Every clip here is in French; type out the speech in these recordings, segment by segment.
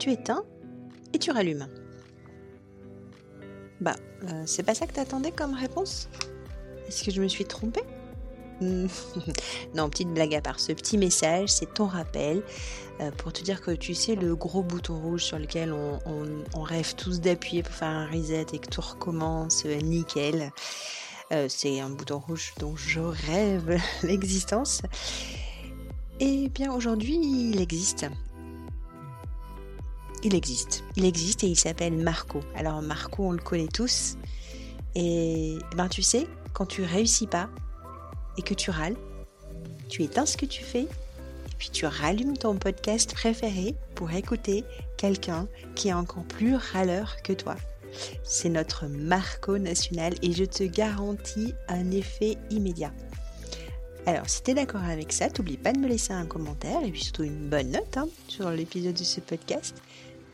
tu éteins et tu rallumes. Bah, euh, c'est pas ça que t'attendais comme réponse? Est-ce que je me suis trompée? Non, petite blague à part. Ce petit message, c'est ton rappel euh, pour te dire que tu sais le gros bouton rouge sur lequel on, rêve tous d'appuyer pour faire un reset et que tout recommence euh, nickel. C'est un bouton rouge dont je rêve l'existence. Et bien aujourd'hui, il existe. Il existe. Il existe et il s'appelle Marco. Alors Marco, on le connaît tous. Et ben tu sais, quand tu réussis pas, et que tu râles, tu éteins ce que tu fais et puis tu rallumes ton podcast préféré pour écouter quelqu'un qui est encore plus râleur que toi. C'est notre Marco national et je te garantis un effet immédiat. Alors, si tu es d'accord avec ça, t'oublie pas de me laisser un commentaire et puis surtout une bonne note hein, sur l'épisode de ce podcast.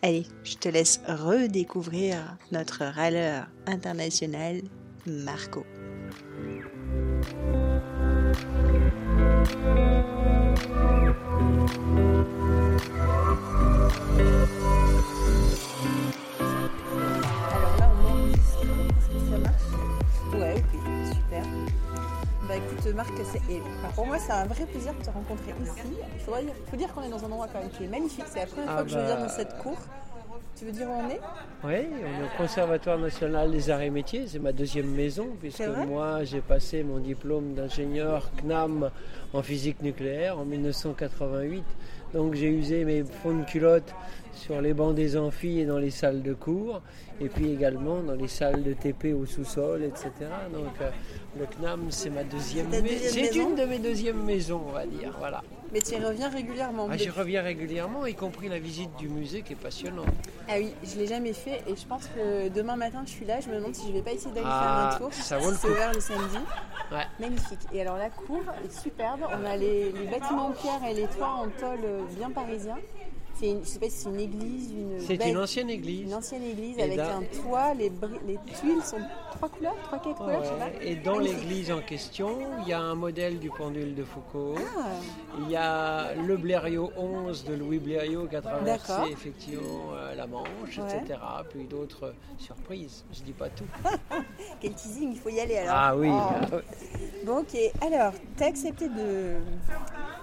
Allez, je te laisse redécouvrir notre râleur international, Marco. Et, pour moi c'est un vrai plaisir de te rencontrer ici. Il faut dire qu'on est dans un endroit quand même qui est magnifique. C'est la première ah fois que je viens dans bah. cette cour. Tu veux dire où on est? Oui, on est au Conservatoire national des arts et métiers. C'est ma deuxième maison, puisque moi j'ai passé mon diplôme d'ingénieur CNAM en physique nucléaire en 1988. Donc j'ai usé mes fonds de culotte sur les bancs des amphis et dans les salles de cours, et puis également dans les salles de TP au sous-sol, etc. Donc euh, le CNAM, c'est ma deuxième, maison. C'est une de mes deuxièmes maisons, on va dire. Voilà. Mais tu y reviens régulièrement ah, J'y reviens régulièrement, y compris la visite du musée qui est passionnante. Ah oui, je ne l'ai jamais fait et je pense que demain matin je suis là, je me demande si je ne vais pas essayer d'aller faire un ah, tour. Ça vaut le C'est ouvert le samedi. Magnifique. Et alors la cour est superbe. On a les, les bâtiments en pierre et les toits en tôle bien parisiens. C'est une, sais pas si c'est une église, une. C'est une ancienne église. Une ancienne église avec un toit, les, les, tuiles sont trois couleurs, trois quatre couleurs, je sais pas. Et dans l'église en question, il y a un modèle du pendule de Foucault. Ah. Il y a le Blériot 11 de Louis Blériot qui a traversé effectivement euh, la Manche, etc. Puis d'autres surprises. Je dis pas tout. Quel teasing, il faut y aller alors. Ah oui. Oh. Bon, ok. Alors, tu as accepté de,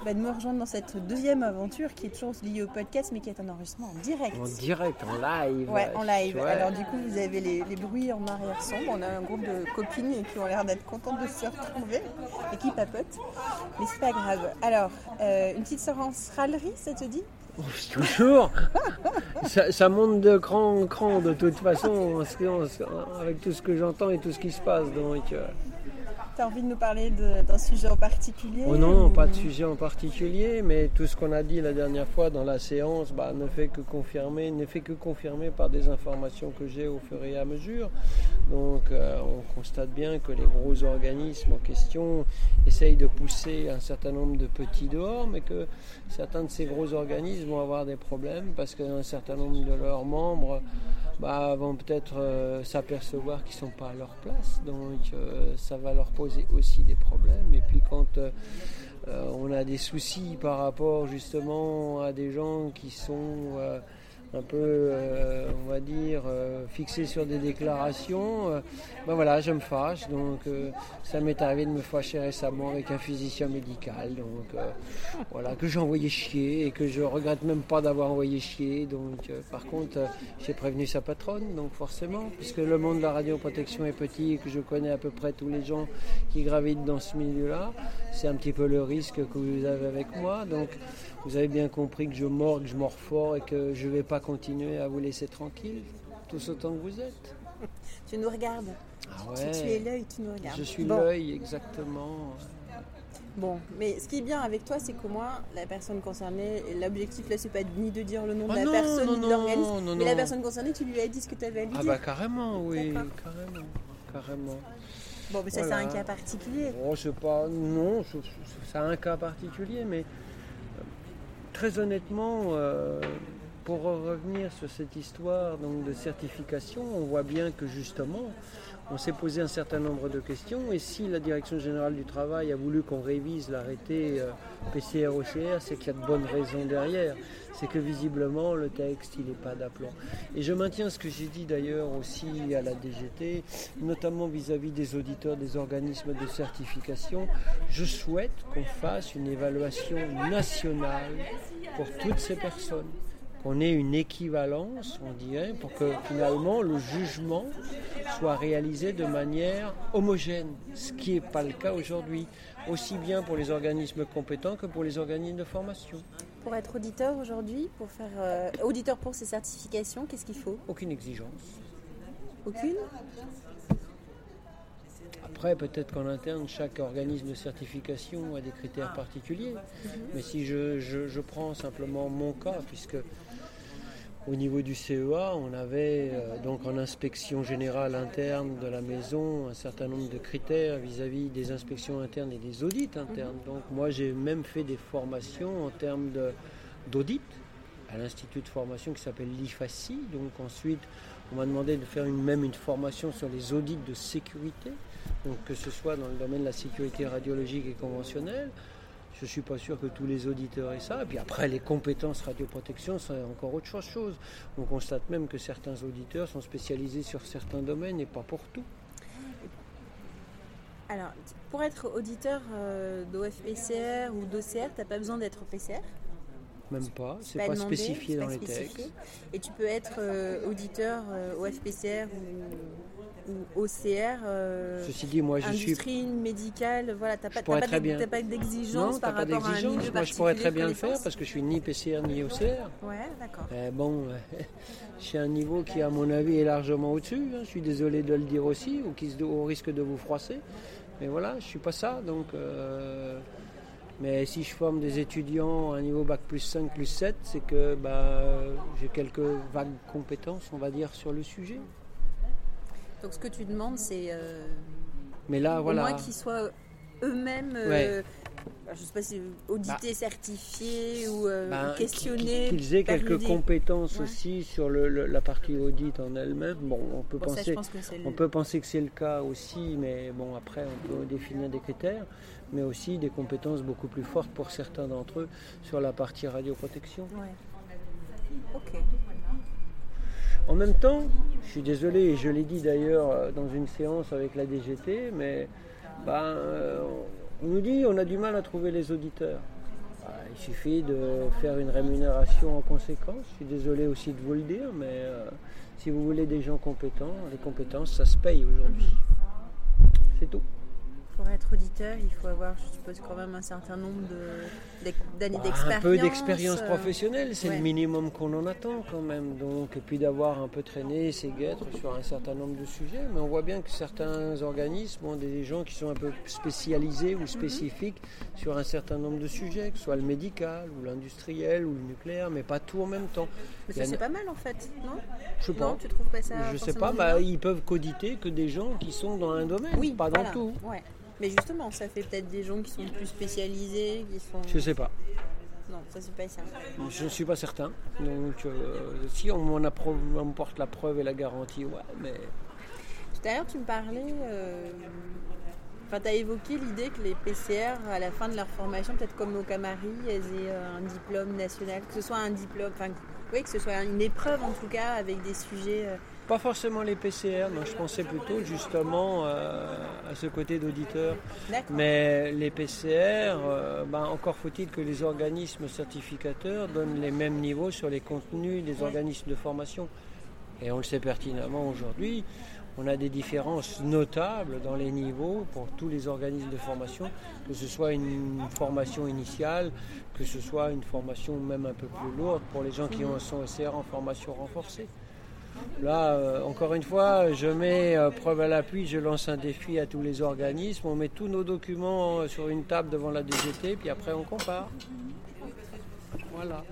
bah, de me rejoindre dans cette deuxième aventure qui est toujours liée au podcast mais qui est un enregistrement en direct. En direct, en live. Ouais, en live. Alors du coup, vous avez les, bruits en arrière-son. On a un groupe de copines qui ont l'air d'être contentes de se retrouver et qui papotent. Mais c'est pas grave. Alors, euh, une petite séance râlerie, ça te dit? Toujours ça, monte de cran en cran de toute façon avec tout ce que j'entends et tout ce qui se passe. Donc, euh, tu as envie de nous parler d'un sujet en particulier oh Non, pas de sujet en particulier, mais tout ce qu'on a dit la dernière fois dans la séance bah, ne fait que confirmer, ne fait que confirmer par des informations que j'ai au fur et à mesure. Donc euh, on constate bien que les gros organismes en question essayent de pousser un certain nombre de petits dehors, mais que certains de ces gros organismes vont avoir des problèmes parce qu'un certain nombre de leurs membres bah, vont peut-être euh, s'apercevoir qu'ils ne sont pas à leur place. Donc euh, ça va leur poser aussi des problèmes. Et puis quand euh, on a des soucis par rapport justement à des gens qui sont un peu, euh, on va dire, euh, fixé sur des déclarations, euh, ben voilà, je me fâche. Donc, ça m'est arrivé de me fâcher récemment avec un physicien médical. Donc, voilà, que j'ai envoyé chier et que je regrette même pas d'avoir envoyé chier. Donc, par contre, j'ai prévenu sa patronne, donc forcément, puisque le monde de la radioprotection est petit et que je connais à peu près tous les gens qui gravitent dans ce milieu-là, c'est un petit peu le risque que vous avez avec moi. Donc, vous avez bien compris que je mords, que je mords fort et que je ne vais pas continuer à vous laisser tranquille, tous autant que vous êtes. tu nous regardes. Ah ouais. tu, es l'œil, tu nous regardes. Je suis l'œil, exactement. Bon, mais ce qui est bien avec toi, c'est qu'au moins la personne concernée, l'objectif là, c'est pas ni de dire le nom de ah la personne ni de l'organisme, mais la personne concernée, tu lui as dit ce que tu avais à lui ah dire. Ah bah carrément, oui, carrément, carrément. Bon, mais ça, c'est un cas particulier. Oh, c'est pas. Non, c'est un cas particulier, mais très honnêtement, euh, pour revenir sur cette histoire de certification, on voit bien que justement, on s'est posé un certain nombre de questions et si la Direction générale du travail a voulu qu'on révise l'arrêté euh, PCR-OCR, c'est qu'il y a de bonnes raisons derrière. C'est que visiblement le texte il n'est pas d'aplomb. Et je maintiens ce que j'ai dit d'ailleurs aussi à la DGT, notamment vis-à-vis des auditeurs des organismes de certification. Je souhaite qu'on fasse une évaluation nationale pour toutes ces personnes qu'on ait une équivalence, on dirait, pour que finalement le jugement soit réalisé de manière homogène, ce qui n'est pas le cas aujourd'hui, aussi bien pour les organismes compétents que pour les organismes de formation. Pour être auditeur aujourd'hui, pour faire euh, auditeur pour ces certifications, qu'est-ce qu'il faut? Aucune exigence. Aucune? Après, peut-être qu'en interne, chaque organisme de certification a des critères particuliers. Mhm. Mais si je, je, prends simplement mon cas, puisque au niveau du CEA, on avait euh, donc en inspection générale interne de la maison un certain nombre de critères vis-à-vis des inspections internes et des audits internes. Donc moi j'ai même fait des formations en termes d'audit à l'institut de formation qui s'appelle l'IFACI. Donc ensuite on m'a demandé de faire une, même une formation sur les audits de sécurité, donc que ce soit dans le domaine de la sécurité radiologique et conventionnelle, je ne suis pas sûr que tous les auditeurs aient ça. Et puis après, les compétences radioprotection, c'est encore autre chose. On constate même que certains auditeurs sont spécialisés sur certains domaines et pas pour tout. Alors, pour être auditeur euh, d'OFPCR ou d'OCR, tu n'as pas besoin d'être PCR Même pas, c'est pas, pas spécifié dans les textes. Et tu peux être euh, auditeur euh, OFPCR ou ou OCR. Euh, Ceci dit, moi je industrie suis. médicale, voilà, t'as pas, pas d'exigence par rapport à un milieu Moi je pourrais très bien le faire parce que je suis ni PCR ni OCR. Ouais, d'accord. Eh, bon, j'ai un niveau qui, à mon avis, est largement au-dessus. Hein. Je suis désolé de le dire aussi, ou qui, au risque de vous froisser. Mais voilà, je suis pas ça, donc. Euh, mais si je forme des étudiants à un niveau bac plus 5, plus 7, c'est que bah, j'ai quelques vagues compétences, on va dire, sur le sujet. Donc ce que tu demandes, c'est euh, Mais là, au voilà. moins qu'ils soient eux-mêmes, euh, je sais pas si audités, bah. certifiés ou euh, bah, questionnés. Qu'ils aient quelques compétences aussi sur le, la partie audit en elle-même. Bon, on peut penser, on peut penser que c'est le cas aussi, mais bon après on peut définir des critères, mais aussi des compétences beaucoup plus fortes pour certains d'entre eux sur la partie radioprotection. Ouais. Ok. En même temps, je suis désolé, et je l'ai dit d'ailleurs euh, dans une séance avec la DGT, mais ben, euh, on nous dit on a du mal à trouver les auditeurs. Ben, il suffit de faire une rémunération en conséquence. Je suis désolé aussi de vous le dire, mais euh, si vous voulez des gens compétents, les compétences, ça se paye aujourd'hui. C'est tout pour être auditeur, il faut avoir, je suppose, quand même un certain nombre d'années d'expérience. Bah, un peu d'expérience euh, professionnelle, c'est le minimum qu'on en attend quand même. Donc, et puis d'avoir un peu traîné ses guêtres sur un certain nombre de sujets. Mais on voit bien que certains organismes ont des gens qui sont un peu spécialisés ou mhm. spécifiques sur un certain nombre de sujets, que ce soit le médical ou l'industriel ou le nucléaire, mais pas tout en même temps. Mais ça, c'est pas mal en fait, non? Je sais pas. tu trouves pas ça Je sais pas, bah, ils peuvent coditer que des gens qui sont dans un domaine, oui, pas dans tout. Ouais. Mais justement, ça fait peut-être des gens qui sont plus spécialisés, qui sont. Je sais pas. Non, ça c'est pas ça. Je ne suis pas certain. Donc, euh, si on m'en porte la preuve et la garantie, ouais, mais. Tout à l'heure, tu me parlais. Euh, enfin, tu as évoqué l'idée que les PCR, à la fin de leur formation, peut-être comme au Camari, elles aient euh, un diplôme national, que ce soit un diplôme, enfin, oui, que ce soit une épreuve en tout cas, avec des sujets pas forcément les PCR, je pensais plutôt justement euh, à ce côté d'auditeur. Mais les PCR, euh, ben, encore faut-il que les organismes certificateurs donnent les mêmes niveaux sur les contenus des organismes de formation. Et on le sait pertinemment aujourd'hui, on a des différences notables dans les niveaux pour tous les organismes de formation, que ce soit une formation initiale, que ce soit une formation même un peu plus lourde pour les gens qui ont son OCR en formation renforcée. Là, euh, encore une fois, je mets euh, preuve à l'appui, je lance un défi à tous les organismes. On met tous nos documents euh, sur une table devant la DGT, puis après on compare. Voilà.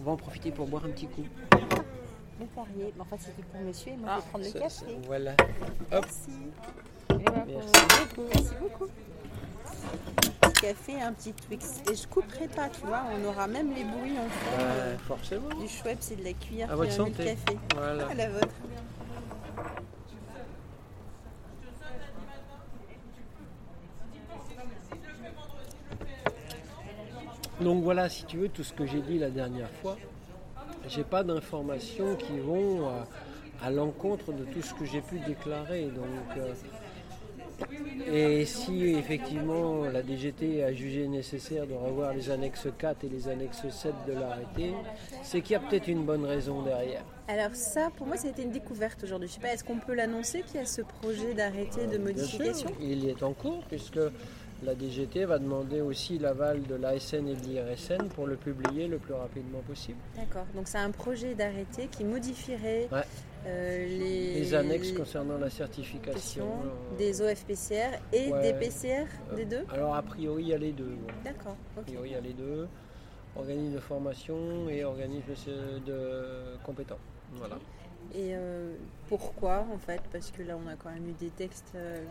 On va en profiter pour boire un petit coup. Le parier. Mais enfin, c'était pour monsieur et moi, je vais prendre le café. Voilà. Hop. Merci. Merci. Merci beaucoup. Merci beaucoup. Café un petit Twix. Et je couperai pas, tu vois, on aura même les bruits en. Ouais, euh, forcément. du Schweppes et de la cuillère À qui votre le santé. café. Voilà. À la vôtre. Donc voilà, si tu veux, tout ce que j'ai dit la dernière fois, j'ai pas d'informations qui vont à, à l'encontre de tout ce que j'ai pu déclarer. Donc, euh, et si effectivement la DGT a jugé nécessaire de revoir les annexes 4 et les annexes 7 de l'arrêté, c'est qu'il y a peut-être une bonne raison derrière. Alors ça, pour moi, ça a été une découverte aujourd'hui. Je sais pas, est-ce qu'on peut l'annoncer qu'il y a ce projet d'arrêté de Bien modification? sûr, il y est en cours puisque la DGT va demander aussi l'aval de l'ASN et de l'IRSN pour le publier le plus rapidement possible. D'accord. Donc c'est un projet d'arrêté qui modifierait Ouais. Euh, les, Les annexes concernant la certification. euh, des OFPCR et Ouais. des PCR, euh, des deux Alors a priori il y a les deux. ouais. D'accord. A priori il y a les deux. Organisme de formation et organisme de compétents. Voilà. Et euh, pourquoi en fait? Parce que là on a quand même eu des textes. euh,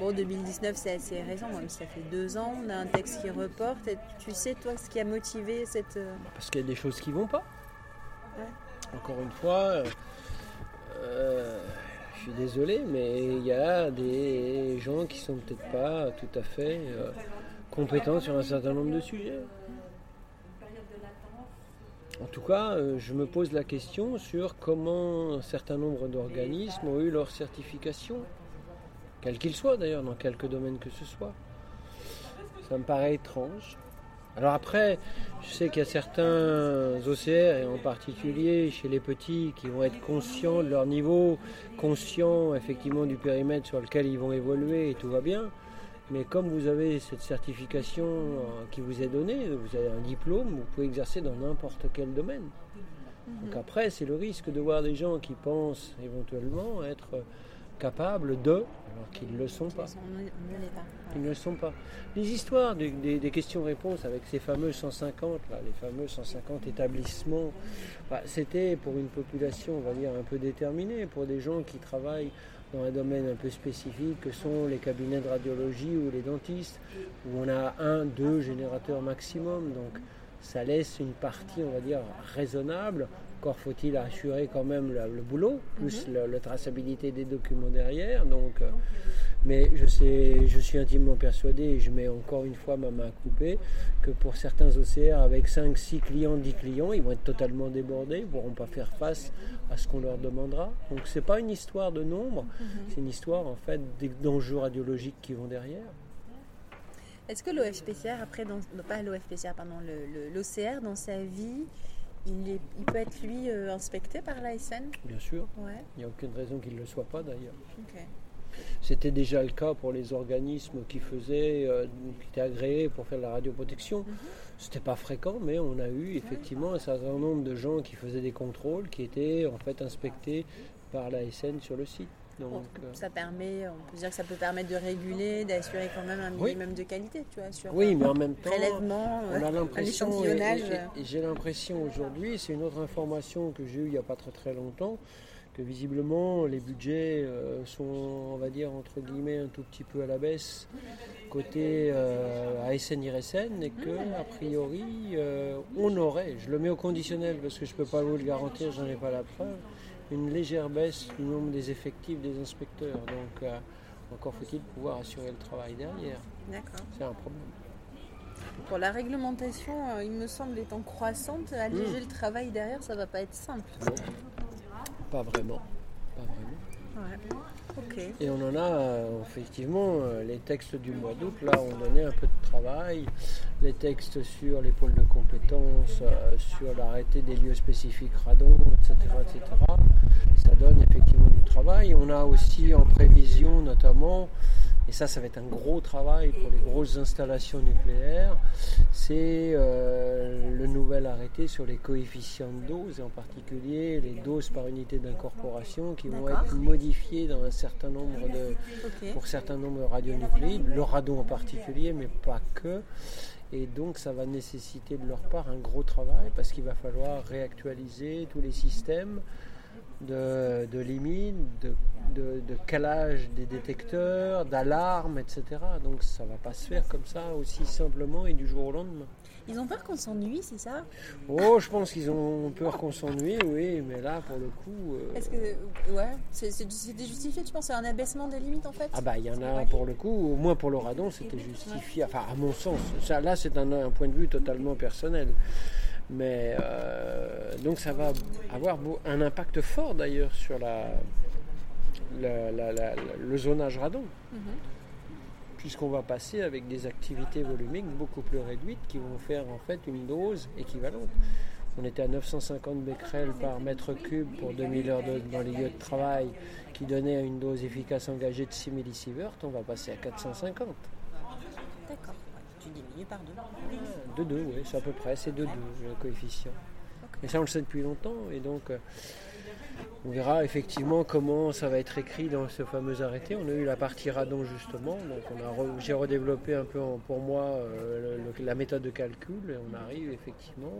Bon, 2019 c'est assez récent, même si ça fait deux ans. On a un texte qui reporte. Et tu sais toi ce qui a motivé cette. euh, Parce qu'il y a des choses qui vont pas. Ouais. Encore une fois, euh, je suis désolé, mais il y a des gens qui sont peut-être pas tout à fait euh, compétents sur un certain nombre de sujets. En tout cas, euh, je me pose la question sur comment un certain nombre d'organismes ont eu leur certification, quel qu'il soit d'ailleurs, dans quelque domaine que ce soit. Ça me paraît étrange. Alors après, je sais qu'il y a certains OCR, et en particulier chez les petits, qui vont être conscients de leur niveau, conscients effectivement du périmètre sur lequel ils vont évoluer et tout va bien. Mais comme vous avez cette certification euh, qui vous est donnée, vous avez un diplôme, vous pouvez exercer dans n'importe quel domaine. Donc après, c'est le risque de voir des gens qui pensent éventuellement être capables de, alors qu'ils ne le sont pas. Ne. Ils ne le sont pas. Les histoires des, des- des questions-réponses avec ces fameux 150, là, les fameux 150 établissements, bah, c'était pour une population, on va dire, un peu déterminée, pour des gens qui travaillent dans un domaine un peu spécifique que sont les cabinets de radiologie ou les dentistes, où on a un, deux générateurs maximum. Donc ça laisse une partie, on va dire, raisonnable. Encore faut-il assurer quand même le, le boulot, plus le- la traçabilité des documents derrière. Donc, euh, mais je, sais, je suis intimement persuadé, et je mets encore une fois ma main à couper, que pour certains OCR, avec 5, 6 clients, 10 clients, ils vont être totalement débordés, ils ne pourront pas faire face à ce qu'on leur demandera. Donc ce n'est pas une histoire de nombre, c'est une histoire en fait des- d'enjeux radiologiques qui vont derrière. Est-ce que l'OFPCR, après, dans, non, pas l'OFPCR, pardon, l'OCR, dans sa vie, il, est- il peut être lui euh, inspecté par l'ASN Bien sûr, Ouais, il n'y a aucune raison qu'il ne le soit pas d'ailleurs. C'était déjà le cas pour les organismes qui faisaient, euh, qui étaient agréés pour faire de la radioprotection. C'était pas fréquent, mais on a eu effectivement un certain nombre de gens qui faisaient des contrôles, qui étaient en fait inspectés par la SN sur le site. Donc, euh, ça permet, on peut dire que ça peut permettre de réguler, d'assurer quand même un Oui. minimum de qualité, tu vois, sur oui, euh, mais en même temps, prélèvement, on euh, a l'impression, et- et j'ai l'impression aujourd'hui, c'est une autre information que j'ai eue il n'y a pas très très longtemps, que visiblement les budgets euh, sont, on va dire, entre guillemets, un tout petit peu à la baisse côté euh, ASN IRSN et que, a priori, euh, on aurait, je le mets au conditionnel parce que je ne peux pas vous le garantir, j'en ai pas la preuve, une légère baisse du nombre des effectifs des inspecteurs. Donc, euh, encore faut-il pouvoir assurer le travail derrière. D'accord. C'est un problème. Pour la réglementation, euh, il me semble, étant croissante, alléger Mm. le travail derrière, ça va pas être simple. Non, pas vraiment. Pas vraiment. Ouais. Et on en a euh, effectivement euh, les textes du mois d'août, là on donnait un peu de travail, les textes sur les pôles de compétences, euh, sur l'arrêté des lieux spécifiques radon, etc., etc. Ça donne effectivement du travail. On a aussi en prévision notamment, et ça ça va être un gros travail pour les grosses installations nucléaires, c'est euh, le nouvel arrêté sur les coefficients de dose, et en particulier les doses par unité d'incorporation qui vont être modifiées dans un certain nombre de, pour certains nombres de radionucléides, le radon en particulier, mais pas que. Et donc ça va nécessiter de leur part un gros travail parce qu'il va falloir réactualiser tous les systèmes de, de limites, de, de, de calage des détecteurs, d'alarmes, etc. Donc ça va pas se faire comme ça aussi simplement et du jour au lendemain. Ils ont peur qu'on s'ennuie, c'est ça? Oh, je pense qu'ils ont peur qu'on s'ennuie, oui, mais là, pour le coup... euh, Est-ce que. Ouais, c'est- c'est- c'était justifié, tu penses C'est un abaissement des limites en fait? Ah bah il y en a pour le coup, au moins pour le radon c'était justifié, enfin à mon sens, ça, là c'est un, un point de vue totalement personnel. Mais euh, donc ça va avoir un impact fort d'ailleurs sur la, la- la- la- le zonage radon, Mhm. puisqu'on va passer avec des activités volumiques beaucoup plus réduites qui vont faire en fait une dose équivalente. On était à 950 becquerels par mètre cube pour 2000 heures de- dans les lieux de travail, qui donnait une dose efficace engagée de 6 millisieverts. On va passer à 450. D'accord, ouais, tu diminues par deux. De 2, oui, c'est à peu près, c'est de 2 le coefficient. Et ça, on le sait depuis longtemps, et donc euh, on verra effectivement comment ça va être écrit dans ce fameux arrêté. On a eu la partie radon justement, donc re- j'ai redéveloppé un peu en- pour moi euh, le- la méthode de calcul, et on arrive effectivement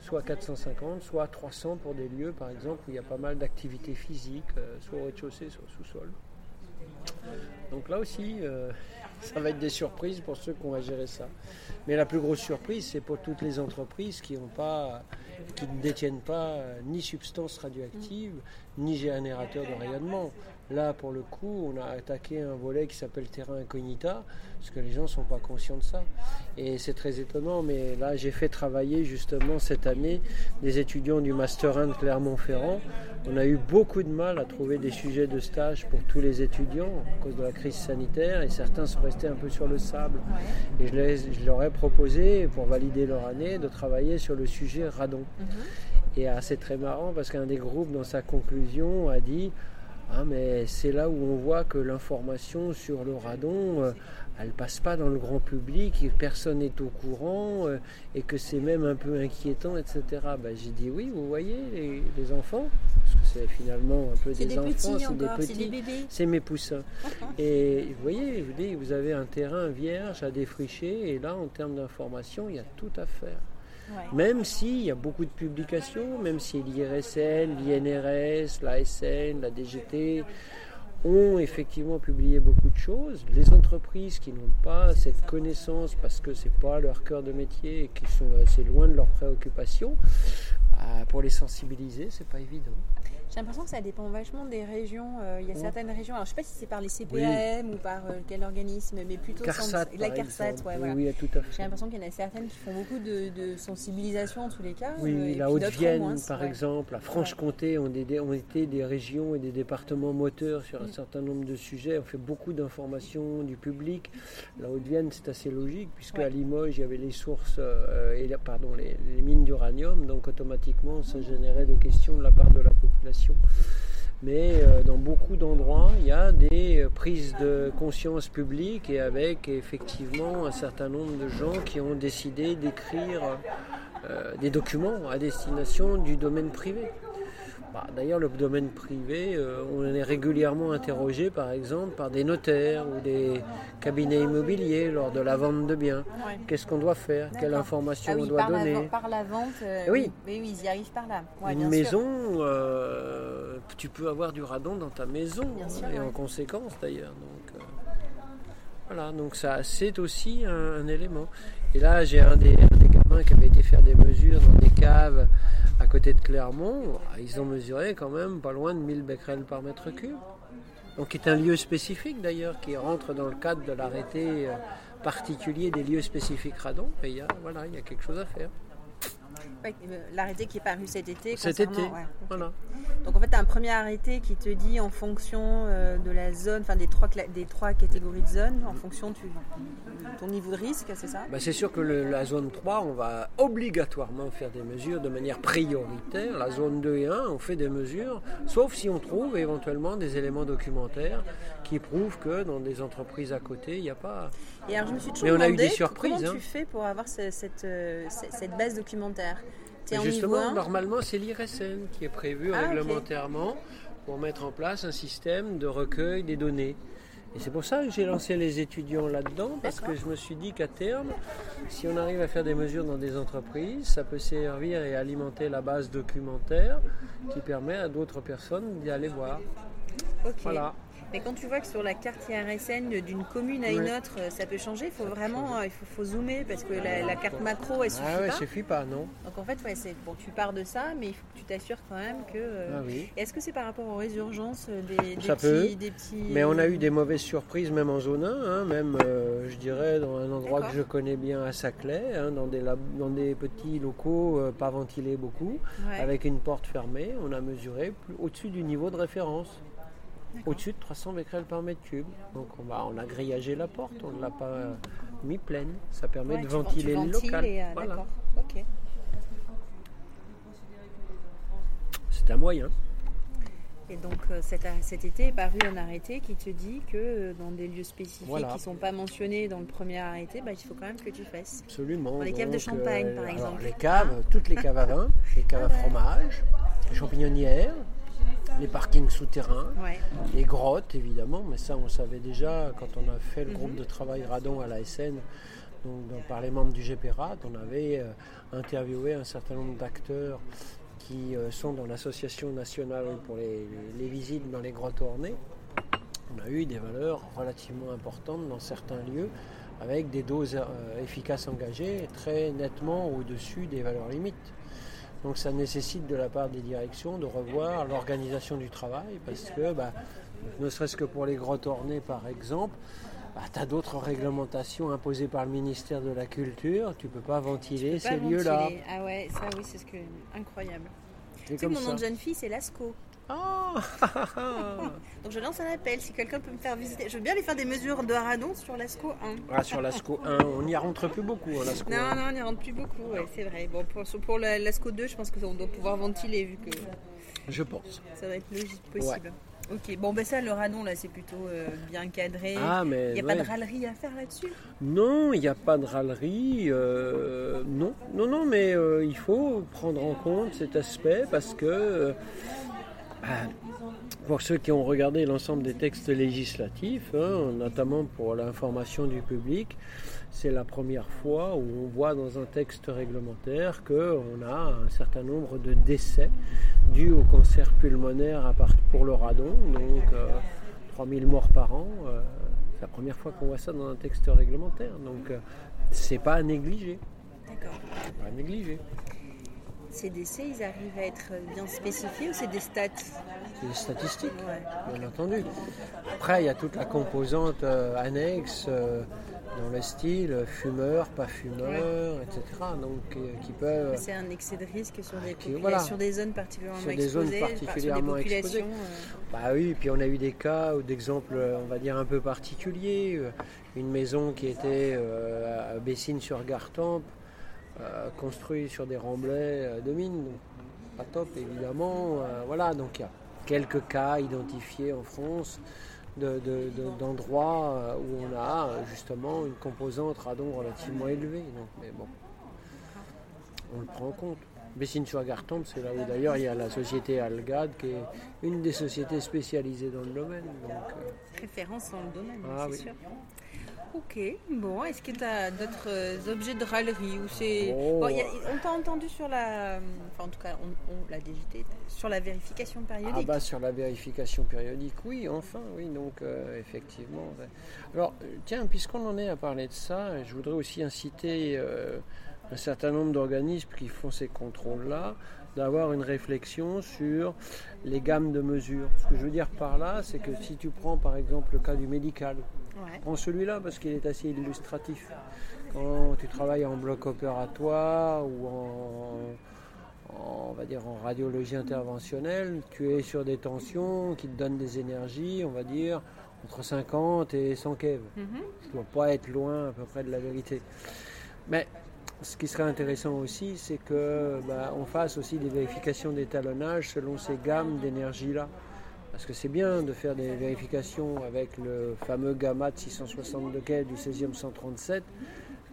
soit 450, soit 300 pour des lieux par exemple où il y a pas mal d'activités physiques, euh, soit au rez-de-chaussée, soit au sous-sol. Donc là aussi, euh, ça va être des surprises pour ceux qui vont gérer ça. Mais la plus grosse surprise, c'est pour toutes les entreprises qui, qui ne détiennent pas euh, ni substances radioactives, ni générateurs de rayonnement. Là, pour le coup, on a attaqué un volet qui s'appelle terrain incognita, parce que les gens ne sont pas conscients de ça. Et c'est très étonnant, mais là, j'ai fait travailler justement cette année des étudiants du Master 1 de Clermont-Ferrand. On a eu beaucoup de mal à trouver des sujets de stage pour tous les étudiants à cause de la crise sanitaire, et certains sont restés un peu sur le sable. Et je, les- je leur ai proposé, pour valider leur année, de travailler sur le sujet radon. Et ah, c'est très marrant parce qu'un des groupes, dans sa conclusion, a dit Ah, mais c'est là où on voit que l'information sur le radon, euh, elle passe pas dans le grand public, et personne n'est au courant, euh, et que c'est même un peu inquiétant, etc. Ben, J'ai dit Oui, vous voyez, les, les enfants, parce que c'est finalement un peu des, des enfants, c'est des petits. C'est mes poussins. Et vous voyez, je vous dis, vous avez un terrain vierge à défricher, et là, en termes d'information, il y a tout à faire. Ouais. Même s'il y a beaucoup de publications, même si l'IRSN, l'INRS, l'ASN, la DGT ont effectivement publié beaucoup de choses, les entreprises qui n'ont pas cette connaissance parce que c'est pas leur cœur de métier et qui sont assez loin de leurs préoccupations, bah, pour les sensibiliser, c'est pas évident. J'ai l'impression que ça dépend vachement des régions. Euh, il y a certaines régions, alors je sais pas si c'est par les CPAM ou par euh, quel organisme, mais plutôt CARSAT, sans- la CARSAT, ouais, voilà. oui, tout à fait. J'ai l'impression qu'il y en a certaines qui font beaucoup de, de sensibilisation en tous les cas. Oui, euh, la Haute-Vienne, par ouais. exemple, la Franche-Comté ont, des- ont été des régions et des départements moteurs sur un Mm. certain nombre de sujets. On fait beaucoup d'informations du public. La Haute-Vienne, c'est assez logique, puisque à Limoges, il y avait les sources, et la- pardon, les, les mines d'uranium, donc automatiquement, ça générait des questions de la part de la population. Mais euh, dans beaucoup d'endroits, il y a des euh, prises de conscience publiques et avec effectivement un certain nombre de gens qui ont décidé d'écrire euh, des documents à destination du domaine privé. Bah, D'ailleurs, le domaine privé, euh, on est régulièrement interrogé, par exemple, par des notaires ou des cabinets immobiliers lors de la vente de biens. Ouais. Qu'est-ce qu'on doit faire? Quelle information Ah oui, on doit par, donner? par la vente. euh, Oui. oui, oui, ils y arrivent par là. Ouais, Une bien maison, euh, tu peux avoir du radon dans ta maison, Bien sûr, et ouais. en conséquence d'ailleurs. Donc, voilà, donc ça, c'est aussi un, un élément. Et là, j'ai un des, qui avait été faire des mesures dans des caves à côté de Clermont. Ils ont mesuré quand même pas loin de 1000 becquerels par mètre cube. Donc, qui est un lieu spécifique d'ailleurs, qui rentre dans le cadre de l'arrêté euh, particulier des lieux spécifiques radon. Et il y a, voilà, il y a quelque chose à faire. L'arrêté qui est paru cet été. Cet été, ouais. Voilà. Donc en fait, tu as un premier arrêté qui te dit en fonction euh, de la zone, enfin des trois, des trois catégories de zones, en fonction de ton niveau de risque, c'est ça? Bah, c'est sûr que le- la zone 3, on va obligatoirement faire des mesures de manière prioritaire. La zone 2 et 1, on fait des mesures, sauf si on trouve éventuellement des éléments documentaires qui prouvent que dans des entreprises à côté, il n'y a pas. Et alors je me suis toujours Mais on a eu demandé des surprises, comment hein. tu fais pour avoir ce- cette, euh, cette, cette base documentaire es Justement, 1 normalement, c'est l'IRSN qui est prévu Ah, réglementairement pour mettre en place un système de recueil des données. Et c'est pour ça que j'ai lancé les étudiants là-dedans, parce que je me suis dit qu'à terme, si on arrive à faire des mesures dans des entreprises, ça peut servir et alimenter la base documentaire qui permet à d'autres personnes d'y aller voir. Voilà. Mais quand tu vois que sur la carte IRSN d'une commune à une autre, ça peut changer, il faut vraiment il faut, zoomer parce que la, carte macro, elle suffit ah ouais, pas. suffit pas, non. Donc en fait, ouais, bon, tu pars de ça, mais il faut que tu t'assures quand même que. Euh, ah est-ce que c'est par rapport aux résurgences euh, des, des, ça petits, peut. des, petits, Mais on a eu des mauvaises surprises, même en zone 1, hein, même, euh, je dirais, dans un endroit que je connais bien à Saclay, hein, dans, des dans des petits locaux pas ventilés beaucoup, avec une porte fermée, on a mesuré au-dessus du niveau de référence au-dessus de 300 becquerels par mètre cube. Donc on, va, on a grillagé la porte, on ne l'a pas mis pleine. Ça permet de ventiler le local. Euh, C'est un moyen. Et donc euh, cet, été est paru un arrêté qui te dit que euh, dans des lieux spécifiques qui ne sont pas mentionnés dans le premier arrêté, bah, il faut quand même que tu fasses. Absolument. Dans les caves de champagne par exemple. Les caves, toutes les caves à vin, les caves à fromage, les champignonnières, les parkings souterrains, les grottes évidemment, mais ça on savait déjà quand on a fait le groupe mhm. de travail Radon à la SN, donc, par les membres du GPRAT, on avait euh, interviewé un certain nombre d'acteurs qui euh, sont dans l'association nationale pour les, visites dans les grottes ornées. On a eu des valeurs relativement importantes dans certains lieux avec des doses euh, efficaces engagées très nettement au-dessus des valeurs limites. Donc ça nécessite de la part des directions de revoir l'organisation du travail parce que, bah, ne serait-ce que pour les grottes ornées par exemple, bah, tu as d'autres réglementations imposées par le ministère de la Culture, tu ne peux pas ventiler ces lieux-là. Ah ouais, ça oui, c'est ce que incroyable. Tu sais, mon nom de jeune fille, c'est Lasco. Oh Donc je lance un appel, si quelqu'un peut me faire visiter. Je veux bien aller faire des mesures de radon sur l'ASCO 1. Ah, sur l'ASCO 1, on n'y rentre plus beaucoup. Hein, non, non, on n'y rentre plus beaucoup, c'est vrai. Bon, pour, pour l'ASCO 2, je pense qu'on doit pouvoir ventiler vu que. Je pense. Ça va être logique possible. Ok, bon ben ça le radon là c'est plutôt euh, bien cadré. Ah, mais il n'y a pas de râlerie à faire là-dessus? Non, il n'y a pas de râlerie. Euh, non, non, non, mais euh, il faut prendre en compte cet aspect parce que bah, pour ceux qui ont regardé l'ensemble des textes législatifs, hein, notamment pour l'information du public, c'est la première fois où on voit dans un texte réglementaire qu'on a un certain nombre de décès dus au cancer pulmonaire pour le radon, donc 3000 euh, morts par an. Euh, c'est la première fois qu'on voit ça dans un texte réglementaire, donc euh, c'est pas à négliger. D'accord. Pas à négliger ces décès, ils arrivent à être bien spécifiés ou c'est des stats? C'est des statistiques, bien entendu. Après, il y a toute la composante euh, annexe euh, dans le style fumeur, pas fumeur, etc. Donc, euh, qui peuvent. C'est un excès de risque sur des, sur des zones particulièrement sur des zones particulièrement exposées. Bah oui, puis on a eu des cas d'exemples, on va dire un peu particuliers. Une maison qui était à Bessines-sur-Gartempe euh, construit sur des remblais euh, de mine. pas top évidemment. Euh, voilà, donc il y a quelques cas identifiés en France d'endroits où on a justement une composante radon relativement élevée. Donc, mais bon, on le prend en compte. Bessines sur Gartempe, c'est là où d'ailleurs il y a la société Algade qui est une des sociétés spécialisées dans le domaine. Référence dans le domaine, ah c'est sûr. Ok, bon, est-ce que tu as d'autres euh, objets de râlerie ou c'est... Oh. on t'a entendu sur la... Enfin, en tout cas, on, l'a sur la vérification périodique. Ah bah sur la vérification périodique, oui, enfin, oui, donc euh, effectivement. Alors, tiens, puisqu'on en est à parler de ça, je voudrais aussi inciter euh, un certain nombre d'organismes qui font ces contrôles-là d'avoir une réflexion sur les gammes de mesures. Ce que je veux dire par là, c'est que si tu prends par exemple le cas du médical, Prends celui-là parce qu'il est assez illustratif. Quand tu travailles en bloc opératoire ou en, on va dire en radiologie interventionnelle, tu es sur des tensions qui te donnent des énergies, on va dire, entre 50 et 100 keV. Mm ne dois pas être loin à peu près de la vérité. Mais ce qui serait intéressant aussi, c'est que bah, on fasse aussi des vérifications d'étalonnage selon ces gammes d'énergie-là. Parce que c'est bien de faire des vérifications avec le fameux gamma de 662 quai du 16e 137,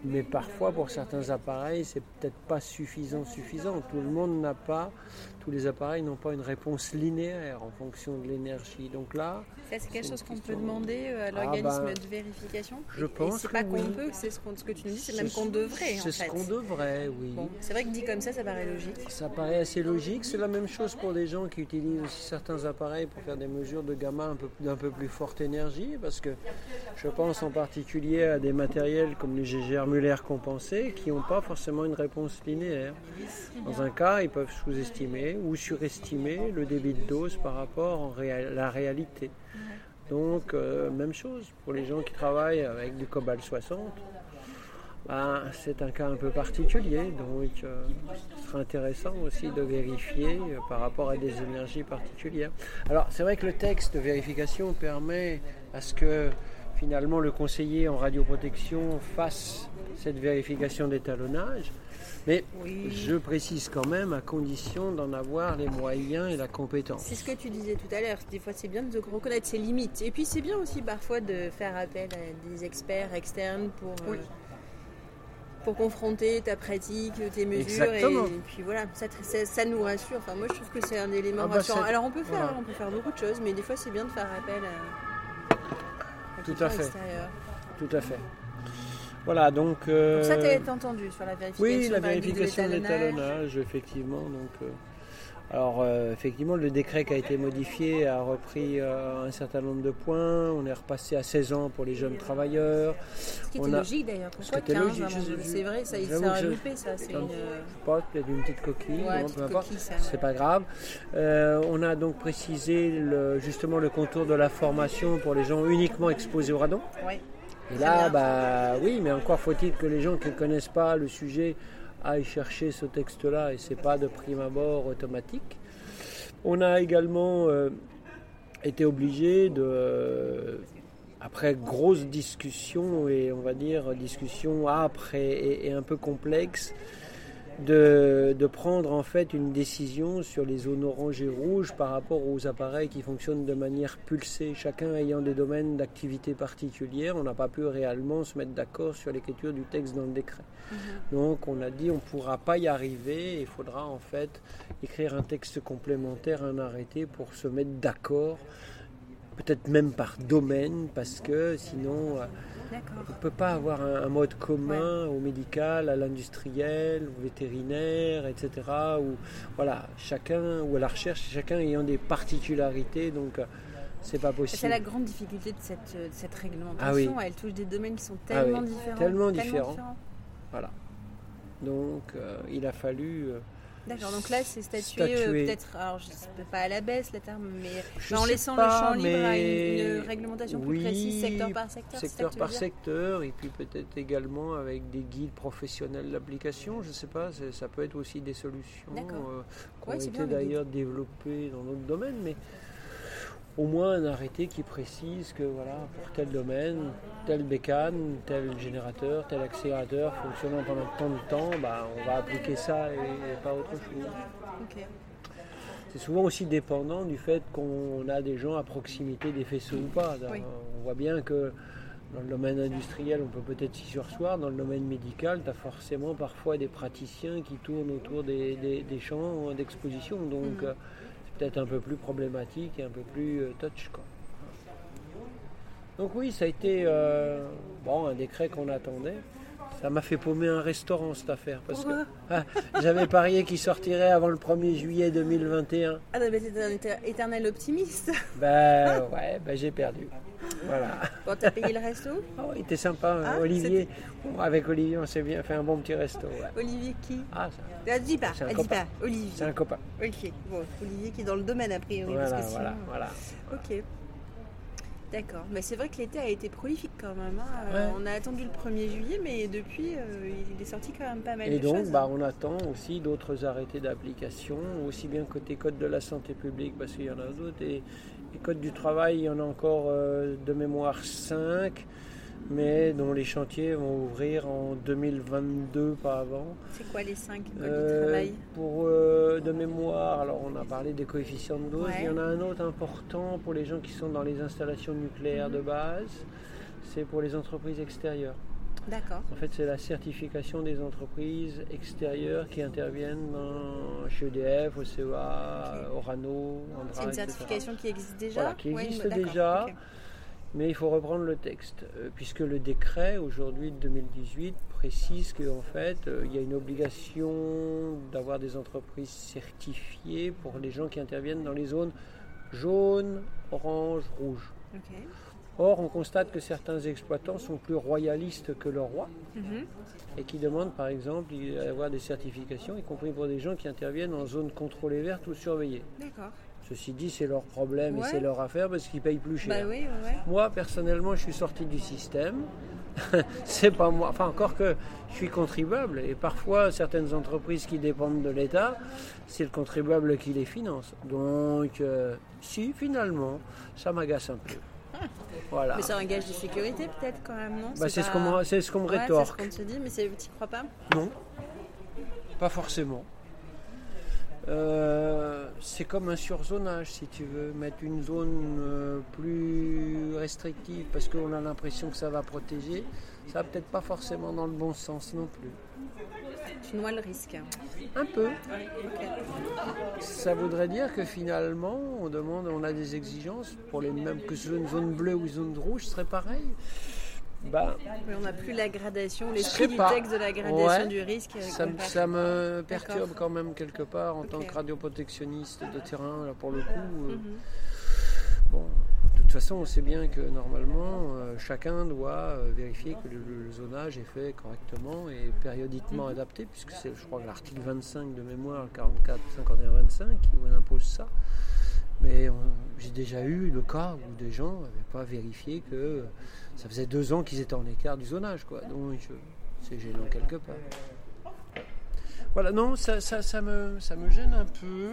Mais parfois, pour certains appareils, c'est peut-être pas suffisant, suffisant. Tout le monde n'a pas, tous les appareils n'ont pas une réponse linéaire en fonction de l'énergie. Donc là, Ça, c'est quelque chose qu'on peut demander euh, à Ah, l'organisme bah, de vérification. je Et- pense c'est que pas qu'on oui. peut, c'est ce, que tu nous dis, c'est même qu'on devrait c'est ce qu'on devrait, oui. Bon, c'est vrai que dit comme ça, ça paraît logique. Ça paraît assez logique. C'est la même chose pour des gens qui utilisent aussi certains appareils pour faire des mesures de gamma un peu, d'un peu plus forte énergie. Parce que je pense en particulier à des matériels comme les GGR Muller compensés qui n'ont pas forcément une réponse linéaire. Dans un cas, ils peuvent sous-estimer ou surestimer le débit de dose par rapport à la réalité. Donc, euh, même chose pour les gens qui travaillent avec du cobalt 60. Ben, c'est un cas un peu particulier, donc euh, ce sera intéressant aussi de vérifier euh, par rapport à des énergies particulières. Alors c'est vrai que le texte de vérification permet à ce que finalement le conseiller en radioprotection fasse cette vérification d'étalonnage, mais Oui. je précise quand même à condition d'en avoir les moyens et la compétence. C'est ce que tu disais tout à l'heure. Des fois, c'est bien de reconnaître ses limites. Et puis, c'est bien aussi parfois de faire appel à des experts externes pour, euh, pour confronter ta pratique, tes mesures. Exactement. Et, puis voilà, ça, ça, ça nous rassure. Enfin, moi, je trouve que c'est un élément Ah bah, rassurant. Alors, on peut, faire, voilà. on peut faire beaucoup de choses, mais des fois, c'est bien de faire appel à Tout à fait. Tout à fait. Voilà, donc... euh, Donc, ça, tu été entendu sur la vérification Oui, la vérification de l'étalonnage. l'étalonnage, effectivement. Donc, euh, alors, euh, effectivement, le décret qui a été modifié a repris euh, un certain nombre de points. On est repassé à 16 ans pour les jeunes travailleurs. Ce qui On était a- logique d'ailleurs. Pourquoi qui était 15 logique, avant je- de- je- C'est vrai, ça, je- loupé, ça. C'est une... Peut-être une petite coquille, Ouais, C'est pas grave. Euh, on a donc précisé le- justement le contour de la formation pour les gens uniquement exposés au radon. Ouais. Et là, bah oui, mais encore faut-il que les gens qui ne connaissent pas le sujet aillent chercher ce texte-là et c'est pas de prime abord automatique. On a également euh, été obligé de, euh, après grosse discussion et on va dire discussion âpre et, et- et un peu complexe, de, de prendre en fait une décision sur les zones orange et rouges par rapport aux appareils qui fonctionnent de manière pulsée, chacun ayant des domaines d'activité particulières. On n'a pas pu réellement se mettre d'accord sur l'écriture du texte dans le décret. Donc on a dit on ne pourra pas y arriver, il faudra en fait écrire un texte complémentaire, un arrêté pour se mettre d'accord, peut-être même par domaine, parce que sinon... euh, on ne peut pas avoir un, un mode commun au médical, à l'industriel, au vétérinaire, etc. Ou voilà, chacun ou à la recherche, chacun ayant des particularités, donc euh, c'est pas C'est possible. la grande difficulté de cette, de cette réglementation. Ah oui. Elle touche des domaines qui sont Ah tellement oui, différents. tellement différents. Donc euh, il a fallu. euh, D'accord, donc là c'est statué, euh, peut-être, alors je sais pas à la baisse le terme, mais je en laissant pas, le champ libre à une, une réglementation plus précise, secteur par secteur. secteur par secteur, et puis peut-être également avec des guides professionnels d'application, je ne sais pas, ça peut être aussi des solutions euh, qui Ouais, ont été d'ailleurs développées dans d'autres domaines, mais au moins un arrêté qui précise que voilà, pour tel domaine, tel bécane, tel générateur, tel accélérateur fonctionnant pendant tant de temps, bah, on va appliquer ça et, et pas autre chose. C'est souvent aussi dépendant du fait qu'on a des gens à proximité des faisceaux ou pas. Oui. On voit bien que dans le domaine industriel, on peut peut-être s'y sursoir. Dans le domaine médical, tu as forcément parfois des praticiens qui tournent autour des, des- des champs d'exposition. Donc Mhm. euh, un peu plus problématique et un peu plus euh, touch. Quoi. Donc oui, ça a été euh, bon, un décret qu'on attendait. Ça m'a fait paumer un restaurant cette affaire parce que ah, j'avais parié qu'il sortirait avant le 1er juillet 2021. Ah non, mais t'es un éter- éternel optimiste. Ben ouais, ben j'ai perdu. Voilà. Bon, t'as payé le resto? Oh, il était sympa, hein, Ah, Olivier. Avec Olivier, on s'est bien fait un bon petit resto. ouais. Olivier qui? Ah, ça, Ah, Dis pas, un dis copain. pas. Olivier. c'est un copain. Ok, bon, Olivier qui est dans le domaine a priori. Voilà, parce que voilà, voilà. Ok. D'accord. Mais c'est vrai que l'été a été prolifique quand même. hein. Euh, Ouais. On a attendu le 1er juillet, mais depuis, euh, il est sorti quand même pas mal Et de donc, choses. bah, on attend aussi d'autres arrêtés d'application, aussi bien côté code de la santé publique, parce qu'il y en a d'autres, et, et code du travail, il y en a encore euh, de mémoire 5, mais dont les chantiers vont ouvrir en 2022, pas avant. C'est quoi les 5 codes Euh, du travail? pour euh, de mémoire, alors on a parlé des coefficients de dose, Ouais. il y en a un autre important pour les gens qui sont dans les installations nucléaires de base, c'est pour les entreprises extérieures. D'accord. En fait, c'est la certification des entreprises extérieures qui interviennent dans, chez EDF, OCEA, Orano, Andra, C'est une etc. certification qui existe déjà? Voilà, qui existe déjà. Mais il faut reprendre le texte, euh, puisque le décret aujourd'hui de 2018 précise qu'en fait, euh, il y a une obligation d'avoir des entreprises certifiées pour les gens qui interviennent dans les zones jaunes, orange, rouge. Ok. Or, on constate que certains exploitants sont plus royalistes que le roi Mhm. et qui demandent par exemple d'avoir des certifications, y compris pour des gens qui interviennent en zone contrôlée verte ou surveillée. D'accord. Ceci dit, c'est leur problème Ouais. et c'est leur affaire parce qu'ils payent plus cher. Bah oui, ouais, ouais. Moi, personnellement, je suis sorti du système. c'est pas moi. Enfin, encore que je suis contribuable. Et parfois, certaines entreprises qui dépendent de l'État, c'est le contribuable qui les finance. Donc, euh, si, finalement, ça m'agace un peu. Voilà. Mais c'est un gage de sécurité peut-être quand même, non? Bah, c'est ce qu'on me- c'est ce qu'on me Ouais, rétorque. C'est ce qu'on te dit, mais c'est- tu crois pas? Non, pas forcément. Euh, c'est comme un surzonage, si tu veux, mettre une zone euh, plus restrictive parce qu'on a l'impression que ça va protéger, ça va peut-être pas forcément dans le bon sens non plus. Tu noies le risque. Un peu. Ça voudrait dire que finalement, on demande, on a des exigences pour les mêmes que ce soit une zone bleue ou une zone rouge, ce serait pareil. Bah, Mais on n'a plus la gradation, l'esprit du texte de la gradation Ouais. du risque. euh, Ça, me- ça perturbe quand même quelque part en tant que radioprotectionniste de terrain, là pour le coup. euh, Mhm. Bon, de toute façon, on sait bien que normalement, euh, chacun doit euh, vérifier que le, le zonage est fait correctement et périodiquement adapté, puisque c'est, je crois, l'article 25 de mémoire, 44, 51, 25, qui vous impose ça. Mais on- j'ai déjà eu le cas où des gens n'avaient pas vérifié que ça faisait deux ans qu'ils étaient en écart du zonage, quoi. Donc, c'est gênant quelque part. Voilà, non, ça, ça, ça me, ça me gêne un peu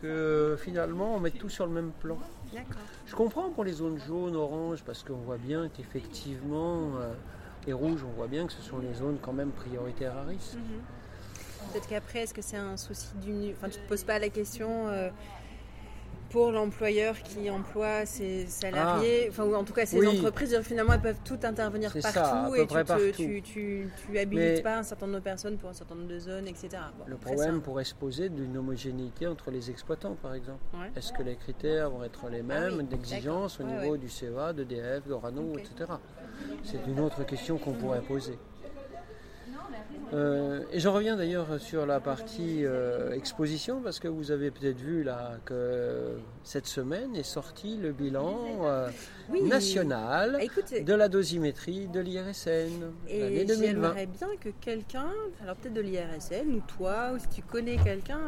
que finalement on mette tout sur le même plan. Je comprends pour les zones jaunes, oranges, parce qu'on voit bien qu'effectivement, euh, les rouges, on voit bien que ce sont les zones quand même prioritaires à risque. Mhm. Peut-être qu'après, est-ce que c'est un souci d'une. Enfin, tu te poses pas la question euh, pour l'employeur qui emploie ses salariés, enfin, ou en tout cas ses Oui. entreprises, finalement, elles peuvent toutes intervenir partout ça, et tu, te- partout. tu, tu, tu habilites Mais- pas un certain nombre de personnes pour un certain nombre de zones, etc. Bon, Le problème pourrait se poser d'une homogénéité entre les exploitants, par exemple. ouais. Est-ce que les critères vont être les mêmes Ah oui, d'exigence au. Ouais, niveau ouais. du CEA, de DF, d'Orano, Ok. etc. C'est une autre question qu'on pourrait poser. Euh, et j'en reviens d'ailleurs sur la partie euh, exposition parce que vous avez peut-être vu là que cette semaine est sorti le bilan euh, Oui. national écoute, de la dosimétrie de l'IRSN Et 2020. j'aimerais bien que quelqu'un, alors peut-être de l'IRSN ou toi, ou si tu connais quelqu'un.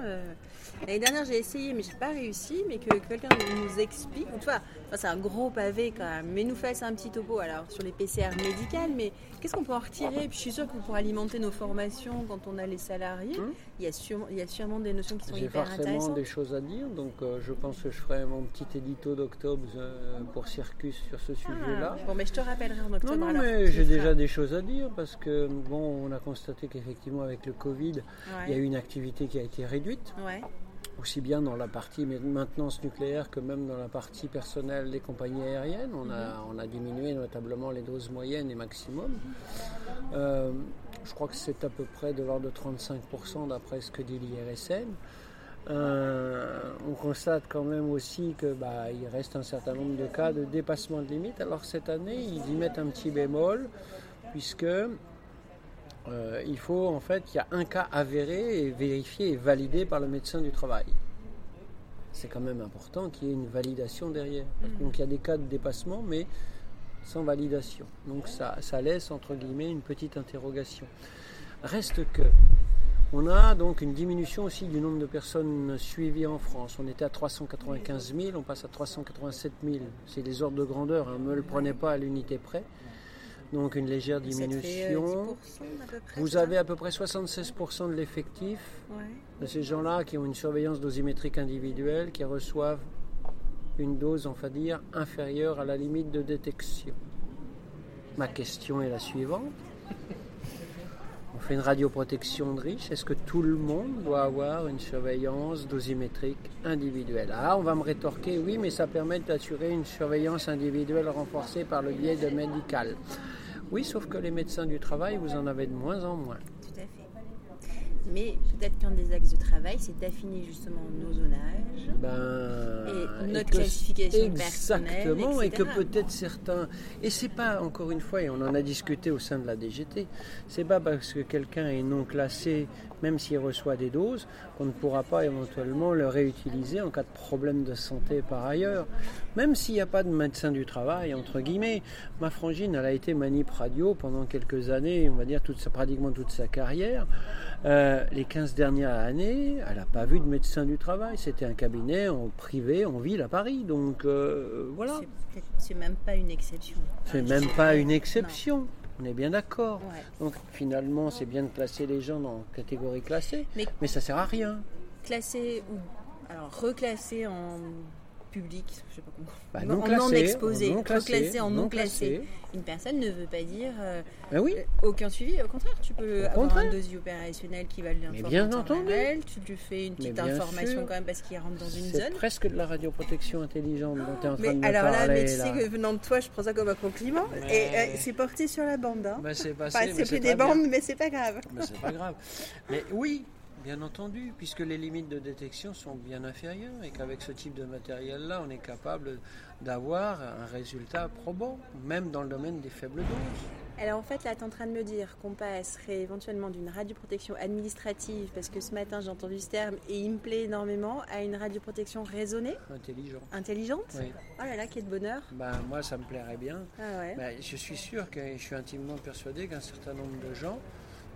L'année dernière j'ai essayé mais j'ai pas réussi, mais que quelqu'un nous explique. ou Tu vois, enfin, c'est un gros pavé quand même, mais nous fasse un petit topo alors sur les PCR médicales, mais qu'est-ce qu'on peut en retirer? Je suis sûre que pour alimenter nos formations quand on a les salariés, Hum. Il, y a sûrement, il y a sûrement des notions qui sont J'ai hyper forcément intéressantes. des choses à dire, donc euh, je pense que je ferai mon petit édito d'octobre euh, pour Circus sur ce sujet-là. Ah, bon, mais je te rappellerai en octobre. Non, non, alors, mais j'ai feras. déjà des choses à dire parce que, bon, on a constaté qu'effectivement, avec le Covid, il y a eu une activité qui a été réduite, Ouais. aussi bien dans la partie ma- maintenance nucléaire que même dans la partie personnelle des compagnies aériennes. On a, on a diminué notablement les doses moyennes et maximum. Euh, je crois que c'est à peu près de l'ordre de 35% d'après ce que dit l'IRSN. Euh, on constate quand même aussi que bah, il reste un certain nombre de cas de dépassement de limite. Alors cette année, ils y mettent un petit bémol puisque euh, il faut en fait qu'il y a un cas avéré et vérifié et validé par le médecin du travail. C'est quand même important qu'il y ait une validation derrière. Donc il y a des cas de dépassement, mais sans validation. Donc ça, ça laisse entre guillemets une petite interrogation. Reste que on a donc une diminution aussi du nombre de personnes suivies en France. On était à 395 000, on passe à 387 000. C'est les ordres de grandeur, hein. ne me le prenez pas à l'unité près. Donc une légère euh, diminution. 10% à peu près, Vous avez à peu près 76% de l'effectif de ces gens-là qui ont une surveillance dosimétrique individuelle, qui reçoivent une dose, on va dire, inférieure à la limite de détection. Ma question est la suivante. On fait une radioprotection de riche. Est-ce que tout le monde doit avoir une surveillance dosimétrique individuelle? Ah, on va me rétorquer, oui, mais ça permet d'assurer une surveillance individuelle renforcée par le biais de médical. Oui, sauf que les médecins du travail, vous en avez de moins en moins. Mais peut-être qu'un des axes de travail, c'est d'affiner justement nos zonages Ben, et notre que- classification Exactement, personnelle, et que peut-être certains. Et c'est pas, encore une fois, et on en a discuté au sein de la DGT, c'est pas parce que quelqu'un est non classé, même s'il reçoit des doses, qu'on ne pourra pas éventuellement le réutiliser en cas de problème de santé par ailleurs. Même s'il n'y a pas de médecin du travail, entre guillemets. Ma frangine, elle a été manip radio pendant quelques années, on va dire toute sa, pratiquement toute sa carrière. Euh, les 15 dernières années, elle n'a pas vu de médecin du travail. C'était un cabinet en privé, en ville à Paris. Donc euh, voilà. C'est même pas une exception. C'est même pas une exception. On est bien d'accord. Ouais. Donc finalement, c'est bien de placer les gens dans catégorie classée, Mais- mais ça sert à rien. Classé ou alors reclassé en public, je sais pas comment. Bah, Non, non en classé, non exposé, en non classé, reclassé en non non classé. classé. Une personne ne veut pas dire euh, Ben oui, euh, aucun suivi. Au contraire, tu peux avoir contraire. un dossier opérationnel qui va l'informer. Mais bien entendu. Tu lui fais une petite information sûr. quand même parce qu'il rentre dans une c'est zone. presque de la radioprotection intelligente dont tu es en train Mais de me alors là, mais tu sais que venant de toi, je prends ça comme un compliment. Et euh, c'est porté sur la bande. Hein. Ben, c'est passé, Enfin, mais c'est c'est plus très des bien. bandes, mais c'est pas grave. Mais c'est pas grave. Mais oui, bien entendu, puisque les limites de détection sont bien inférieures et qu'avec ce type de matériel-là, on est capable d'avoir un résultat probant, même dans le domaine des faibles doses. Alors en fait, là, tu es en train de me dire qu'on passerait éventuellement d'une radioprotection administrative, parce que ce matin j'ai entendu ce terme et il me plaît énormément, à une radioprotection raisonnée, Intelligent. intelligente. Oui. Oh là là, quel bonheur. Ben, moi, ça me plairait bien. Ah ouais. Ben, je suis sûr que je suis intimement persuadé qu'un certain nombre de gens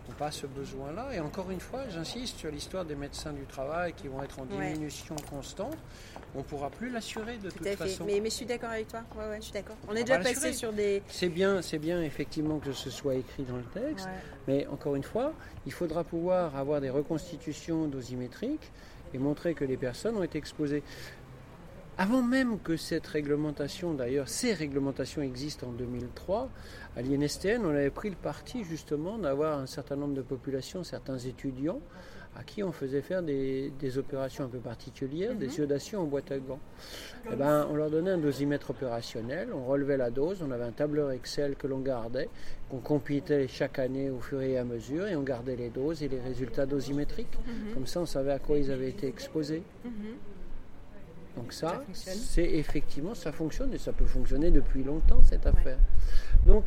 n'ont pas ce besoin-là. Et encore une fois, j'insiste sur l'histoire des médecins du travail qui vont être en Ouais. diminution constante. On ne pourra plus l'assurer de Tout toute à fait. façon. Mais, mais je suis d'accord avec toi. Ouais, ouais, je suis d'accord. On est déjà pas passé sur des. C'est bien, c'est bien effectivement que ce soit écrit dans le texte. Mais encore une fois, il faudra pouvoir avoir des reconstitutions dosimétriques et montrer que les personnes ont été exposées. Avant même que cette réglementation, d'ailleurs, ces réglementations existent en 2003, à l'INSTN, on avait pris le parti justement d'avoir un certain nombre de populations, certains étudiants, à qui on faisait faire des, des opérations un peu particulières, Mhm. des iodations en boîte à gants. Eh ben, on leur donnait un dosimètre opérationnel, on relevait la dose, on avait un tableur Excel que l'on gardait, qu'on compitait chaque année au fur et à mesure, et on gardait les doses et les résultats dosimétriques. Mhm. Comme ça, on savait à quoi ils avaient été exposés. Mhm. Donc ça, c'est effectivement, ça fonctionne et ça peut fonctionner depuis longtemps cette affaire. Donc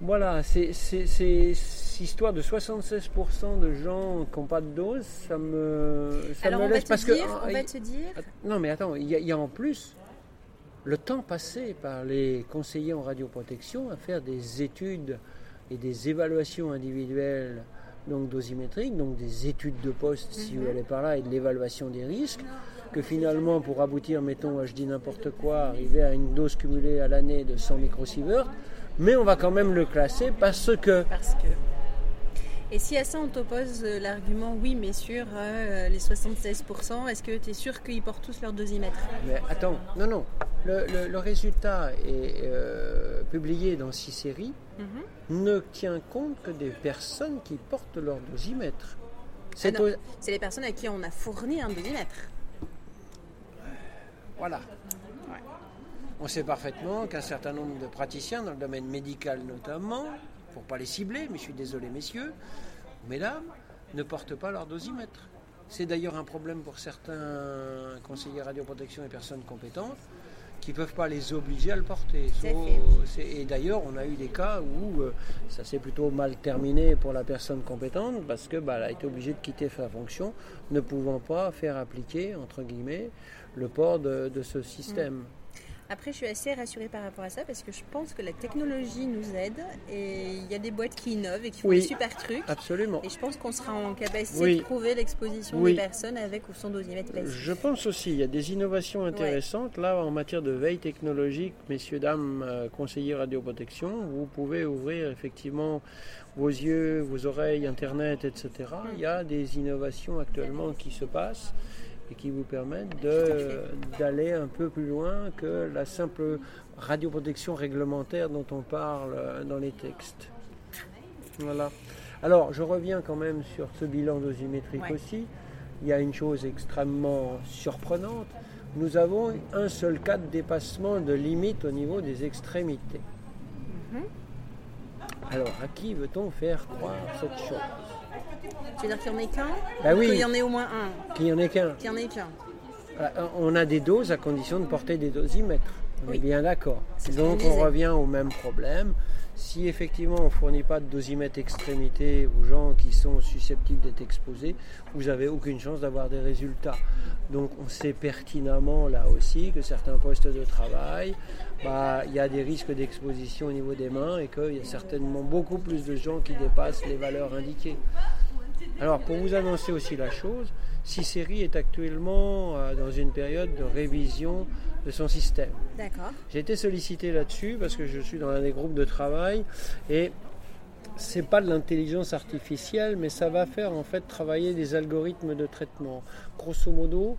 voilà, c'est cette histoire de 76% de gens qui n'ont pas de dose, ça me, ça Alors me on va laisse te parce dire, que on va te dire. non mais attends, il y, a- il y a en plus le temps passé par les conseillers en radioprotection à faire des études et des évaluations individuelles donc dosimétriques, donc des études de poste si Mhm. vous allez par là et de l'évaluation des risques, que finalement pour aboutir, mettons, je dis n'importe quoi, arriver à une dose cumulée à l'année de 100 microsieverts, mais on va quand même le classer parce que Parce que. Et si à ça on t'oppose euh, l'argument oui, mais sur euh, les 76%, est-ce que tu es sûr qu'ils portent tous leur dosimètre? Mais attends, non, non. Le, le- le résultat est euh, publié dans six séries, Mhm. ne tient compte que des personnes qui portent leur dosimètre. C'est Ah les personnes à qui on a fourni un dosimètre. Voilà. On sait parfaitement qu'un certain nombre de praticiens, dans le domaine médical notamment, pour pas les cibler, mais je suis désolé messieurs, mesdames, ne portent pas leur dosimètre. C'est d'ailleurs un problème pour certains conseillers radioprotection et personnes compétentes qui ne peuvent pas les obliger à le porter. Et d'ailleurs, on a eu des cas où euh, ça s'est plutôt mal terminé pour la personne compétente parce que bah, elle a été obligée de quitter sa fonction, ne pouvant pas faire appliquer, entre guillemets, le port de, de ce système. Après, je suis assez rassurée par rapport à ça parce que je pense que la technologie nous aide et il y a des boîtes qui innovent et qui font Oui. des super trucs. Absolument. Et je pense qu'on sera en capacité Oui. de prouver l'exposition Oui. des personnes avec ou sans dosimètre passif. Je pense aussi, il y a des innovations intéressantes. Là, en matière de veille technologique, messieurs, dames, euh, conseillers radioprotection, vous pouvez ouvrir effectivement vos yeux, vos oreilles, Internet, etc. Il y a des innovations actuellement qui se passent et qui vous permettent d'aller un peu plus loin que la simple radioprotection réglementaire dont on parle euh, dans les textes. Voilà. Alors, je reviens quand même sur ce bilan dosimétrique Ouais. aussi. Il y a une chose extrêmement surprenante. Nous avons un seul cas de dépassement de limite au niveau des extrémités. Mhm. Alors, à qui veut-on faire croire cette chose? Tu veux dire qu'il n'y en ait qu'un Bah Ou oui. Qu'il y en ait au moins un Qu'il n'y en ait qu'un. Qu'il n'y en ait qu'un. Euh, On a des doses à condition de porter des dosimètres. On Oui. est bien d'accord. Donc on revient au même problème. Si effectivement on ne fournit pas de dosimètre extrémité aux gens qui sont susceptibles d'être exposés, vous n'avez aucune chance d'avoir des résultats. Donc on sait pertinemment là aussi que certains postes de travail, bah, il y a des risques d'exposition au niveau des mains et qu'il y a certainement beaucoup plus de gens qui dépassent les valeurs indiquées. Alors pour vous annoncer aussi la chose, Cicéry est actuellement euh, dans une période de révision de son système. D'accord. J'ai été sollicité là-dessus parce que je suis dans un des groupes de travail et c'est pas de l'intelligence artificielle, mais ça va faire en fait travailler des algorithmes de traitement. Grosso modo,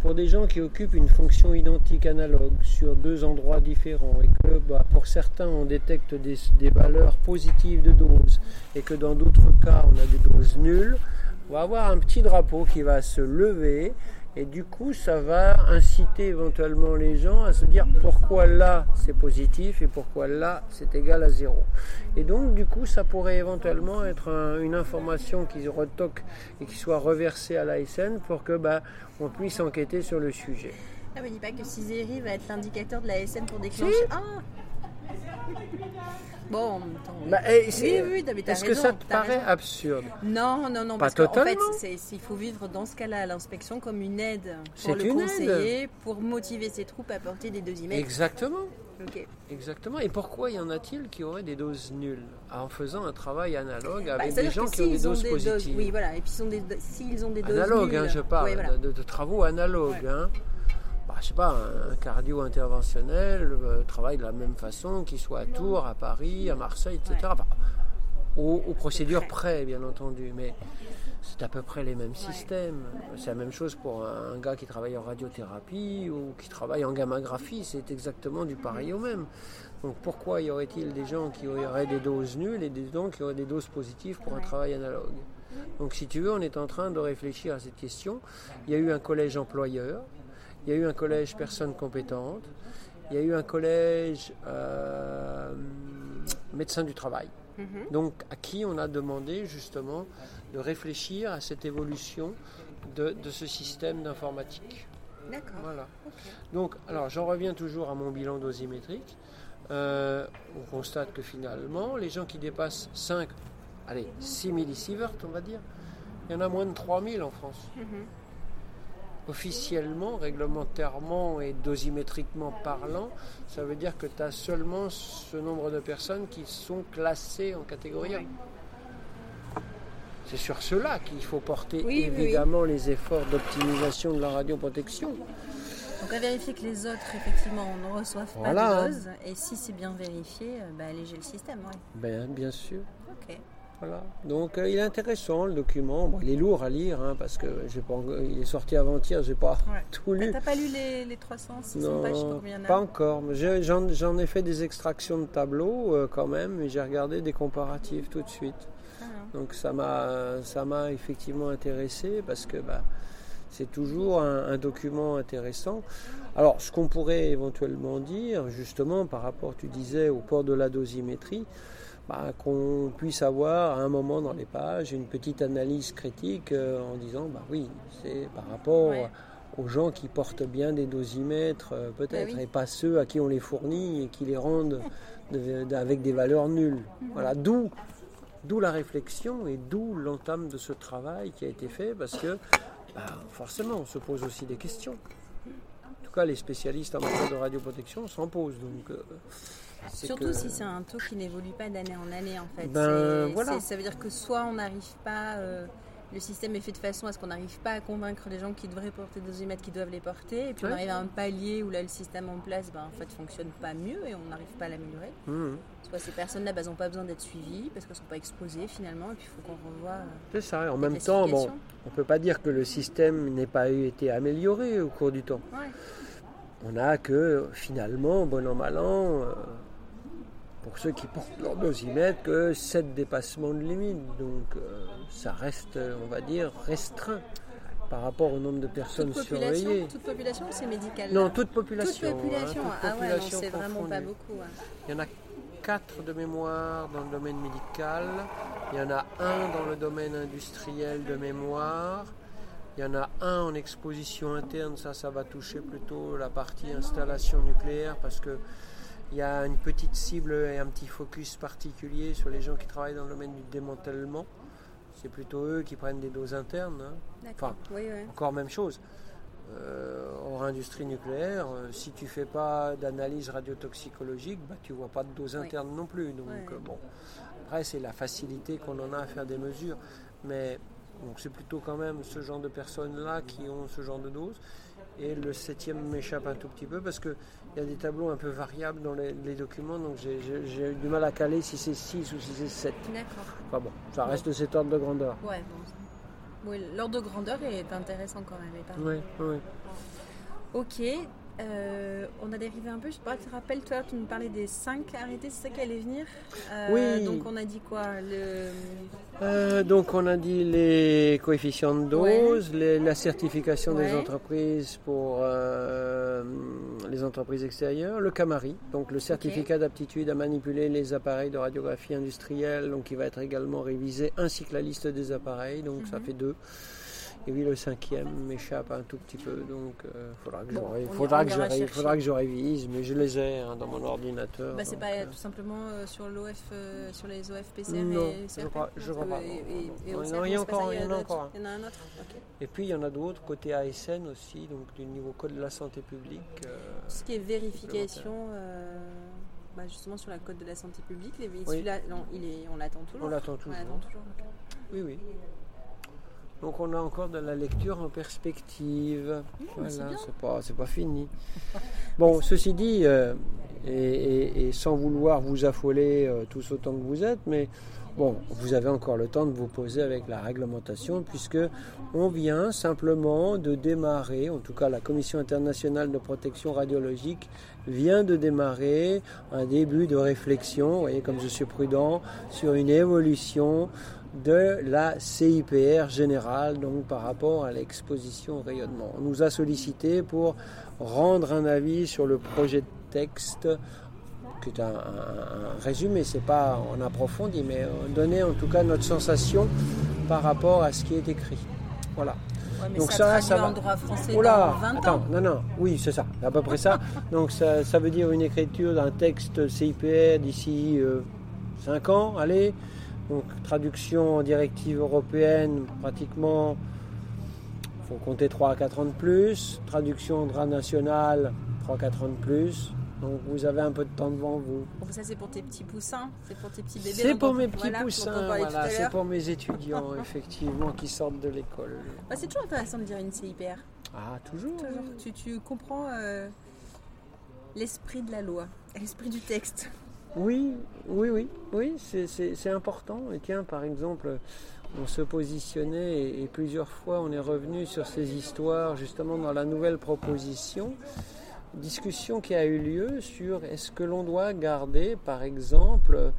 pour des gens qui occupent une fonction identique analogue sur deux endroits différents et que bah, pour certains on détecte des, des valeurs positives de dose et que dans d'autres cas on a des doses nulles, on va avoir un petit drapeau qui va se lever et du coup, ça va inciter éventuellement les gens à se dire pourquoi là c'est positif et pourquoi là c'est égal à zéro. Et donc, du coup, ça pourrait éventuellement être un- une information qui retoque et qui soit reversée à l'ASN pour que bah, on puisse enquêter sur le sujet. Ah, mais dis pas que Ciseri va être l'indicateur de la SN pour déclencher. Ah Bon, en oui. Bah, c'est- oui, oui, t'as Est-ce que ça te paraît raison. absurde Non, non, non, Pas parce fait, totalement. c'est- c'est- il faut vivre dans ce cas-là l'inspection comme une aide C'est pour le une conseiller, pour motiver ses troupes à porter des dosimètres. Exactement. Ok. Exactement. Et pourquoi y en a-t-il qui auraient des doses nulles en faisant un travail analogue Bah, avec des c'est-à-dire gens qui ont des doses des positives oui, voilà. Et puis s'ils ont des, s'ils ont des doses Analogue, hein, nulles- je parle Ouais, voilà. de, de travaux analogues. Ouais. Hein. Bah, je sais pas, un cardio interventionnel euh, travaille de la même façon, qu'il soit à Tours, à Paris, à Marseille, etc. Aux, aux procédures près. bien entendu, mais c'est à peu près les mêmes systèmes. C'est la même chose pour un, gars qui travaille en radiothérapie ou qui travaille en gammagraphie, c'est exactement du pareil au même. Donc pourquoi y aurait-il des gens qui auraient des doses nulles et des gens qui auraient des doses positives pour un travail analogue? Donc si tu veux, on est en train de réfléchir à cette question. Il y a eu un collège employeur, il y a eu un collège personnes compétentes, il y a eu un collège euh, médecin du travail. Mhm. Donc à qui on a demandé justement de réfléchir à cette évolution de, de ce système d'informatique. D'accord. Voilà. Donc, alors j'en reviens toujours à mon bilan dosimétrique. Euh, on constate que finalement, les gens qui dépassent 5, allez, 6 millisieverts, on va dire, il y en a moins de 3000 en France. Mhm. Officiellement, réglementairement et dosimétriquement parlant, ça veut dire que tu as seulement ce nombre de personnes qui sont classées en catégorie 1. C'est sur cela qu'il faut porter Oui, oui, oui. évidemment les efforts d'optimisation de la radioprotection. Donc à vérifier que les autres, effectivement, ne reçoivent pas de dose. Et si c'est bien vérifié, euh, bah, alléger le système. Ouais. Ben, bien sûr. Ok. Voilà. Donc euh, il est intéressant le document. Bon, il est lourd à lire hein, parce que j'ai pas, il est sorti avant-hier, j'ai pas Ouais. tout lu. T'as pas lu les, les 300, 600 pages, je sais pas Non, combien il y en a pas encore. Mais j'ai- J'en j'en ai fait des extractions de tableaux euh, quand même, et j'ai regardé des comparatifs tout de suite. Ah. Donc ça m'a ça m'a effectivement intéressé parce que bah, c'est toujours un, un document intéressant. Alors ce qu'on pourrait éventuellement dire justement par rapport, tu disais, au port de la dosimétrie, bah, qu'on puisse avoir à un moment dans les pages une petite analyse critique euh, en disant bah oui, c'est par rapport Ouais. aux gens qui portent bien des dosimètres euh, peut-être Bah oui. et pas ceux à qui on les fournit et qui les rendent de- de- avec des valeurs nulles. Mhm. Voilà, d'où D'où la réflexion et d'où l'entame de ce travail qui a été fait parce que bah, forcément on se pose aussi des questions. En tout cas, les spécialistes en matière de radioprotection s'en posent. Donc, euh, Surtout que- si c'est un taux qui n'évolue pas d'année en année en fait. Ben, C'est- voilà. Ça veut dire que soit on n'arrive pas, euh, le système est fait de façon à ce qu'on n'arrive pas à convaincre les gens qui devraient porter des dosimètres qui doivent les porter, et puis on arrive à un palier où là le système en place ben, en fait fonctionne pas mieux et on n'arrive pas à l'améliorer. Mhm. Soit ces personnes-là n'ont pas besoin d'être suivies parce qu'elles sont pas exposées finalement, et puis il faut qu'on revoie. euh, C'est ça. Et en même temps, bon, on ne peut pas dire que le système n'ait pas été amélioré au cours du temps. Ouais. On a que finalement, bon an, mal an, euh, pour ceux qui portent leur dosimètre, que 7 dépassements de limite. Donc euh, ça reste, euh, on va dire, restreint par rapport au nombre de personnes Toute surveillées. toute population ou c'est médical? Non, toute population. Toute population. hein, toute ah ouais, c'est vraiment pas beaucoup. ouais. Il y en a quatre de mémoire dans le domaine médical, il y en a un dans le domaine industriel de mémoire, il y en a un en exposition interne, ça, ça va toucher plutôt la partie installation nucléaire parce que il y a une petite cible et un petit focus particulier sur les gens qui travaillent dans le domaine du démantèlement. C'est plutôt eux qui prennent des doses internes. hein. Enfin, encore même chose. Euh, hors industrie nucléaire, euh, si tu fais pas d'analyse radiotoxicologique, bah, tu vois pas de dose Oui. interne non plus. Donc Ouais. euh, bon, après c'est la facilité qu'on en a à faire des mesures, mais donc c'est plutôt quand même ce genre de personnes là qui ont ce genre de dose. Et le septième m'échappe un tout petit peu parce que il y a des tableaux un peu variables dans les, les documents, donc j'ai- eu du mal à caler si c'est 6 ou si c'est 7. D'accord. Enfin bon, ça reste cet ordre de grandeur. Ouais, bon. Oui, l'ordre de grandeur est intéressant quand même. Oui, oui. Ok, euh, on a dérivé un peu. Je sais pas, tu te rappelles, toi, tu nous parlais des 5 arrêtés, c'est ça qui allait venir Euh, Oui. Donc on a dit quoi le... Euh, donc on a dit les coefficients de dose, les- la certification des entreprises pour les entreprises extérieures, le CAMARI, donc le certificat d'aptitude à manipuler les appareils de radiographie industrielle, donc qui va être également révisé, ainsi que la liste des appareils, donc ça Mhm. fait deux. Et puis le cinquième m'échappe un tout petit peu, donc il faudra que, Bon, on faudra, que je, faudra que révise, mais je les ai hein, dans mon ordinateur. Bah, c'est pas euh, tout simplement euh, sur l'OF, euh, sur les OF, PCR Non, et je crois- je crois pas, il y en a encore- il y en a d'autres- encore un. Il y en a un autre. Et puis il y en a d'autres côté ASN aussi, donc du niveau code de la santé publique. euh, ce qui est vérification, euh, bah, justement sur la code de la santé publique, les, Oui. celui-là, il est, on l'attend toujours. on l'attend toujours. Oui, oui. Donc on a encore de la lecture en perspective. Mmh, c'est voilà, c'est pas, c'est pas fini. Bon, ceci dit, euh, et, et- et sans vouloir vous affoler euh, tous autant que vous êtes, mais bon, vous avez encore le temps de vous poser avec la réglementation, puisque on vient simplement de démarrer, en tout cas la Commission internationale de protection radiologique vient de démarrer un début de réflexion, vous voyez comme je suis prudent, sur une évolution de la CIPR générale, donc par rapport à l'exposition au rayonnement. On nous a sollicité pour rendre un avis sur le projet de texte, qui est un, un- un résumé, c'est pas en approfondi, mais euh, donner en tout cas notre sensation par rapport à ce qui est écrit. Voilà. Ouais, mais Donc ça, ça, ça va. droit français Oh là, dans 20 attends, ans. non, non, oui, c'est ça, à peu près ça. Donc ça, ça veut dire une écriture d'un texte CIPR d'ici 5 ans, allez. Donc traduction en directive européenne, pratiquement, il faut compter 3 à 4 ans de plus. Traduction en droit national, 3 à 4 ans de plus. Donc vous avez un peu de temps devant vous. Ça, c'est pour tes petits poussins, c'est pour tes petits bébés. C'est pour mes petits voilà, poussins, voilà, c'est pour mes étudiants, effectivement, qui sortent de l'école. Bah, c'est toujours intéressant de dire une CIPR. Ah, toujours Toujours. Tu, tu comprends euh, l'esprit de la loi, l'esprit du texte. Oui, oui, oui, oui, c'est- important. Et tiens, par exemple, on se positionnait et, et plusieurs fois on est revenu sur ces histoires justement dans la nouvelle proposition. Discussion qui a eu lieu sur est-ce que l'on doit garder, par exemple,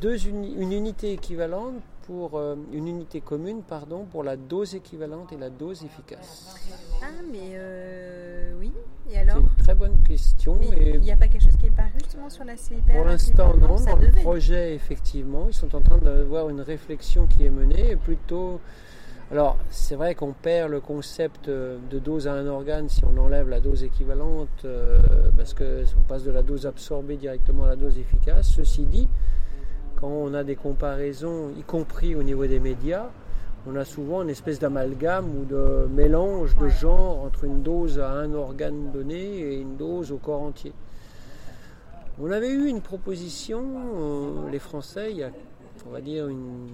deux uni- une unité équivalente pour euh, une unité commune, pardon, pour la dose équivalente et la dose efficace. Ah, mais euh, oui. Et alors? Très bonne question. Mais il n'y a pas quelque chose qui est paru justement sur la CIPR Pour l'instant, non. Dans le projet, effectivement, ils sont en train d'avoir une réflexion qui est menée. Et plutôt, alors, c'est vrai qu'on perd le concept euh, de dose à un organe si on enlève la dose équivalente, euh, parce que on passe de la dose absorbée directement à la dose efficace. Ceci dit, quand on a des comparaisons, y compris au niveau des médias, on a souvent une espèce d'amalgame ou de mélange de genre entre une dose à un organe donné et une dose au corps entier. On avait eu une proposition, euh, les Français, il y a, on va dire, une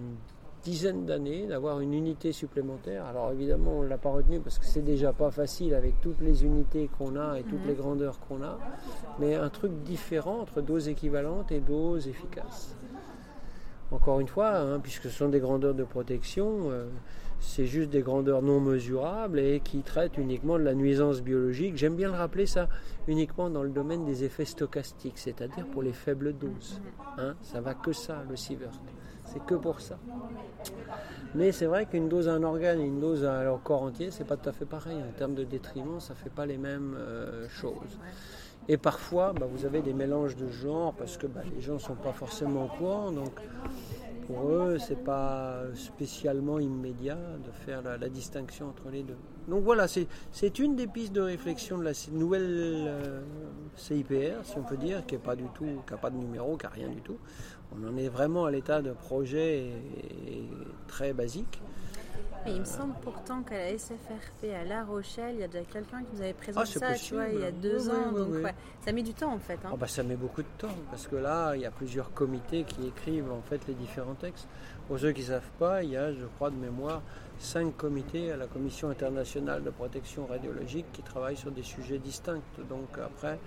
dizaine d'années, d'avoir une unité supplémentaire. Alors évidemment, on ne l'a pas retenu parce que c'est déjà pas facile avec toutes les unités qu'on a et toutes Mhm. les grandeurs qu'on a, mais un truc différent entre dose équivalente et dose efficace. Encore une fois, hein, puisque ce sont des grandeurs de protection, euh, c'est juste des grandeurs non mesurables et qui traitent uniquement de la nuisance biologique. J'aime bien le rappeler ça uniquement dans le domaine des effets stochastiques, c'est-à-dire pour les faibles doses. Hein, ça va que ça, le sievert. C'est que pour ça. Mais c'est vrai qu'une dose à un organe et une dose à leur corps entier, c'est pas tout à fait pareil. En termes de détriment, ça fait pas les mêmes euh, choses. Et parfois, bah, vous avez des mélanges de genres parce que bah, les gens ne sont pas forcément au courant. Donc, pour eux, c'est pas spécialement immédiat de faire la, distinction entre les deux. Donc voilà, c'est une des pistes de réflexion de la nouvelle euh, CIPR, si on peut dire, qui n'a pas pas de numéro, qui n'a rien du tout. On en est vraiment à l'état de projet et- et très basique. Mais il me semble pourtant qu'à la SFRP à La Rochelle, il y a déjà quelqu'un qui nous avait présenté Ah, c'est ça, tu vois, il y a deux Oui, ans. oui, donc oui. ouais, ça met du temps en fait. hein. Ah bah, ça met beaucoup de temps parce que là, il y a plusieurs comités qui écrivent en fait les différents textes. Pour ceux qui ne savent pas, il y a, je crois de mémoire, cinq comités à la Commission internationale de protection radiologique qui travaillent sur des sujets distincts. Donc après,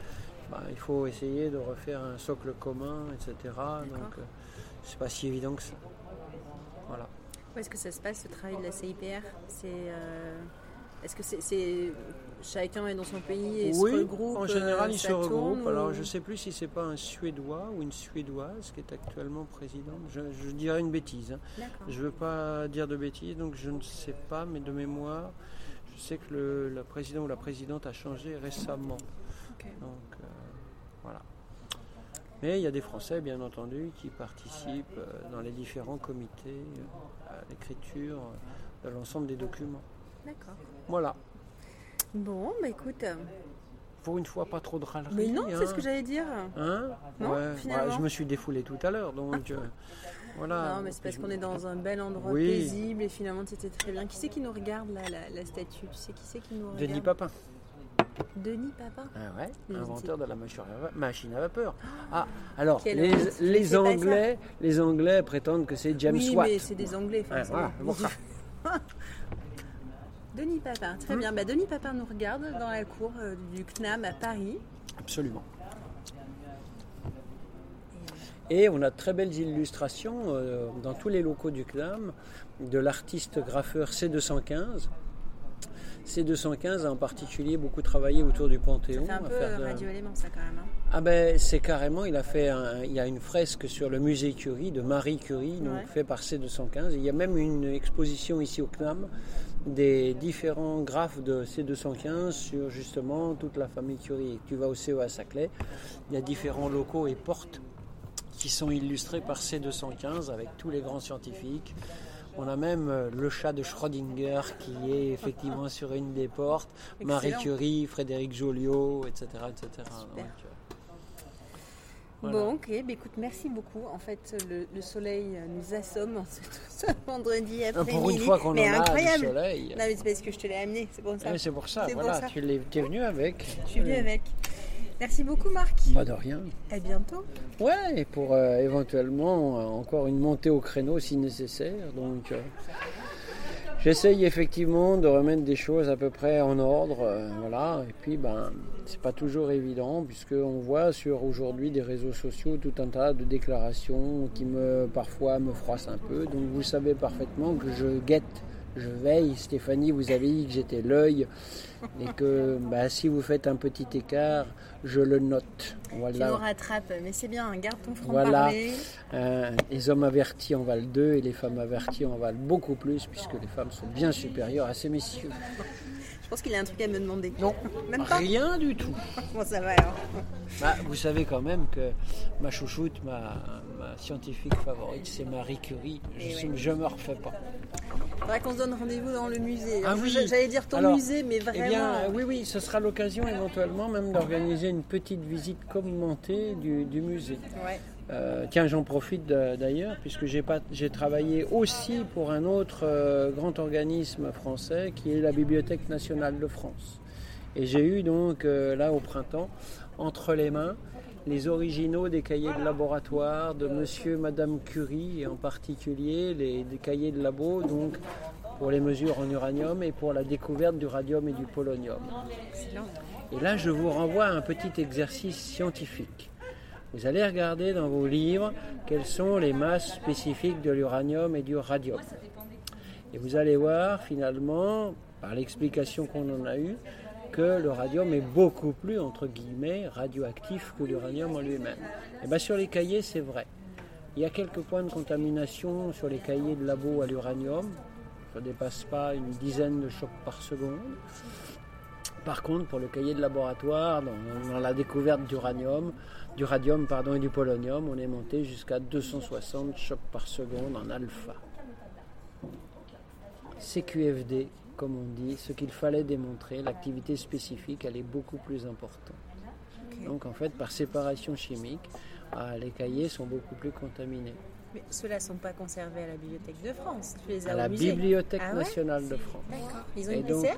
bah, il faut essayer de refaire un socle commun, etc. Donc euh, c'est pas si évident que ça. Voilà. Où est-ce que ça se passe, ce travail de la CIPR C'est, euh, Est-ce que c'est, c'est- chacun est dans son pays et se regroupe en général, euh, ils ça se regroupent. Alors, je ne sais plus si c'est pas un Suédois ou une Suédoise qui est actuellement présidente. Je, je dirais une bêtise. hein. Je ne veux pas dire de bêtises, donc je ne sais pas, mais de mémoire, je sais que le, le président ou la présidente a changé récemment. Donc, euh, voilà. Mais il y a des Français, bien entendu, qui participent euh, dans les différents comités euh, à l'écriture euh, de l'ensemble des documents. D'accord. Voilà. Bon, bah écoute. Pour une fois, pas trop de râlerie. Mais non, c'est ce hein. que j'allais dire. Hein? Non, Ouais, finalement. ouais, je me suis défoulé tout à l'heure, donc euh, voilà. non, mais c'est parce qu'on est dans un bel endroit Oui. paisible et finalement c'était très bien. Qui c'est qui nous regarde là, la, la statue? Tu sais qui c'est qui nous regarde? Denis Papin. Denis Papin. Ah ouais, inventeur de la machine à vapeur. Ah, alors, les. Anglais, les Anglais prétendent que c'est James oui, Watt. mais c'est des Anglais. Ça. Denis Papin, très bien. Bah, Denis Papin nous regarde dans la cour euh, du CNAM à Paris. Absolument. Et on a de très belles illustrations euh, dans tous les locaux du CNAM de l'artiste graffeur C215. C215 a en particulier beaucoup travaillé autour du Panthéon. fait un peu faire euh, de- radio élément ça quand même. hein. Ah ben c'est carrément, il a fait, un- il y a une fresque sur le musée Curie de Marie Curie, donc Ouais. fait par C215. Il y a même une exposition ici au CNAM des différents graphes de C215 sur justement toute la famille Curie. Tu vas au CEA Saclay, il y a différents locaux et portes qui sont illustrés par C215 avec tous les grands scientifiques. On a même euh, le chat de Schrödinger qui est effectivement sur une des portes, Marie. Curie, Frédéric Joliot, etc. etc. Super. Donc, euh, Voilà. Bon, ok, bah, écoute, merci beaucoup. En fait, le, le soleil euh, nous assomme ce, vendredi après-midi. Pour une fois qu'on en mais a incroyable. du soleil. Non, mais c'est parce que je te l'ai amené, c'est pour ça. C'est pour ça, voilà, ça. tu es venu avec. Je suis venue avec. Merci beaucoup, Marc. Pas de rien. À bientôt. Ouais, et pour euh, éventuellement euh, encore une montée au créneau si nécessaire. Donc, euh, j'essaye effectivement de remettre des choses à peu près en ordre. voilà, et puis, ben, c'est pas toujours évident, puisqu'on voit sur aujourd'hui des réseaux sociaux tout un tas de déclarations qui me parfois me froissent un peu. Donc, vous savez parfaitement que je guette. Je veille, Stéphanie, vous avez dit que j'étais l'œil et que bah, si vous faites un petit écart, je le note. Tu Voilà. nous rattrapes, mais c'est bien, garde ton front Voilà. parler. Euh, les hommes avertis en valent deux et les femmes averties en valent beaucoup plus puisque les femmes sont bien supérieures à ces messieurs. Je pense qu'il a un truc à me demander. Non, Même pas rien du tout. Bon, ça va alors. Bah, vous savez quand même que ma chouchoute, ma, ma scientifique favorite, c'est Marie Curie. Eh Je ouais. ne me refais pas. Faudrait qu'on se donne rendez-vous dans le musée. Ah oui. J'allais dire ton Alors, musée, mais Eh vraiment. bien, euh, oui, oui, ce sera l'occasion éventuellement même d'organiser une petite visite commentée du, du musée. Ouais. Euh, tiens, j'en profite d'ailleurs, puisque j'ai travaillé aussi pour un autre euh, grand organisme français qui est la Bibliothèque nationale de France. Et j'ai eu donc, euh, là au printemps, entre les mains, les originaux des cahiers de laboratoire de monsieur et madame Curie, et en particulier les, cahiers de labo, donc pour les mesures en uranium et pour la découverte du radium et du polonium. Et là, je vous renvoie à un petit exercice scientifique. Vous allez regarder dans vos livres quelles sont les masses spécifiques de l'uranium et du radium. Et vous allez voir finalement, par l'explication qu'on en a eue, que le radium est beaucoup plus, entre guillemets, radioactif que l'uranium en lui-même. Et bien sur les cahiers, c'est vrai. Il y a quelques points de contamination sur les cahiers de labo à l'uranium. Ça ne dépasse pas une dizaine de chocs par seconde. Par contre, pour le cahier de laboratoire, dans, la découverte d'uranium, du radium pardon, et du polonium, on est monté jusqu'à 260 chocs par seconde en alpha. CQFD, comme on dit, ce qu'il fallait démontrer, l'activité spécifique, elle est beaucoup plus importante. Donc en fait, par séparation chimique, ah, les cahiers sont beaucoup plus contaminés. Mais ceux-là ne sont pas conservés à la Bibliothèque de France. Tu les as à la Bibliothèque ah nationale de France. D'accord. Ils ont une PCR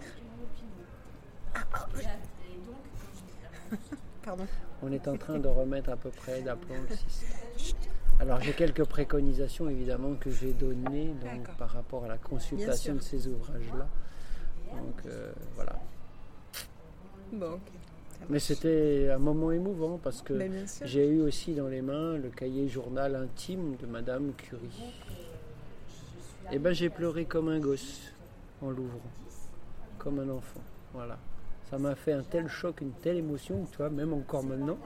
Pardon. On est en train de remettre à peu près d'aplomb le système. Alors j'ai quelques préconisations évidemment que j'ai données donc, par rapport à la consultation de ces ouvrages-là. Donc euh, voilà. Bon, Mais c'était un moment émouvant parce que ben, j'ai eu aussi dans les mains le cahier journal intime de Madame Curie. Et eh ben j'ai pleuré comme un gosse en l'ouvrant, comme un enfant. Voilà ça m'a fait un tel choc, une telle émotion, tu vois, même encore maintenant.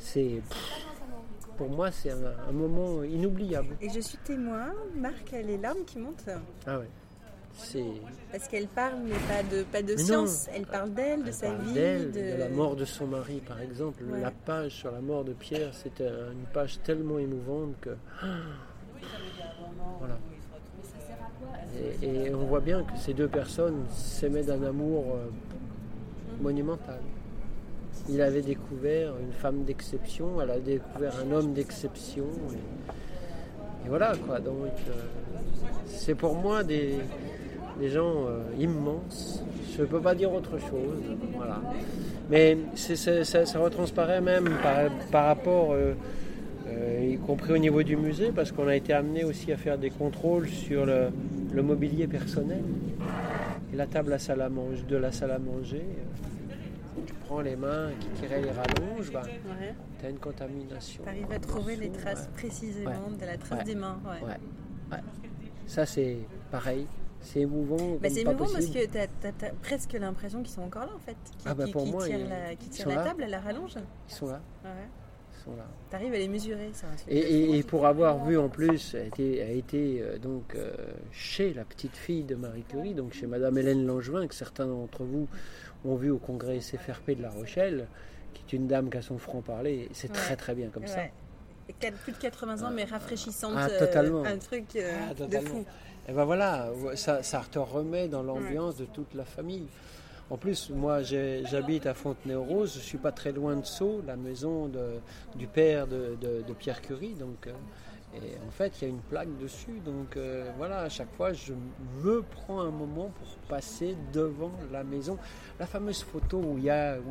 C'est. Pour moi, c'est un, moment inoubliable. Et je suis témoin, Marc a les larmes qui montent. Ah ouais. Parce qu'elle parle, mais pas de, pas de science. elle parle d'elle, de sa vie. De... la mort de son mari, par exemple. La page sur la mort de Pierre, c'était une page tellement émouvante que. Voilà. Et, et, on voit bien que ces deux personnes s'aimaient d'un amour euh, monumental. Il avait découvert une femme d'exception, elle a découvert un homme d'exception. Et, voilà quoi. Donc euh, c'est pour moi des, gens euh, immenses. Je ne peux pas dire autre chose. Voilà. Mais ça, retransparaît même par, rapport, euh, y compris au niveau du musée, parce qu'on a été amené aussi à faire des contrôles sur le, mobilier personnel. Et la table à salle à manger, de la salle à manger tu prends les mains qui tiraient les rallonges, bah, tu as une contamination. Tu arrives à trouver les traces précisément de la trace des mains. Ça, c'est pareil. C'est émouvant. Bah, c'est émouvant parce que tu as, presque l'impression qu'ils sont encore là en fait. Qui, ah bah pour moi, tirent la, qui tirent la table à la rallonge. Ils sont là. Tu arrives à les mesurer, ça. Et, et, pour avoir vu en plus, a été, a été euh, donc euh, chez la petite fille de Marie Curie, donc chez Madame Hélène Langevin, que certains d'entre vous ont vu au congrès CFRP de La Rochelle, qui est une dame qui a son franc-parler. C'est très très bien comme ça. Et plus de 80 ans, mais rafraîchissante. Ah, totalement. Euh, un truc ah, de fou. Et ben voilà, ça, te remet dans l'ambiance de toute la famille. En plus, moi, j'habite à Fontenay-aux-Roses, je suis pas très loin de Sceaux, la maison du père de, Pierre Curie. Donc, euh, et en fait, il y a une plaque dessus. Donc euh, voilà, à chaque fois, je me prends un moment pour passer devant la maison. La fameuse photo où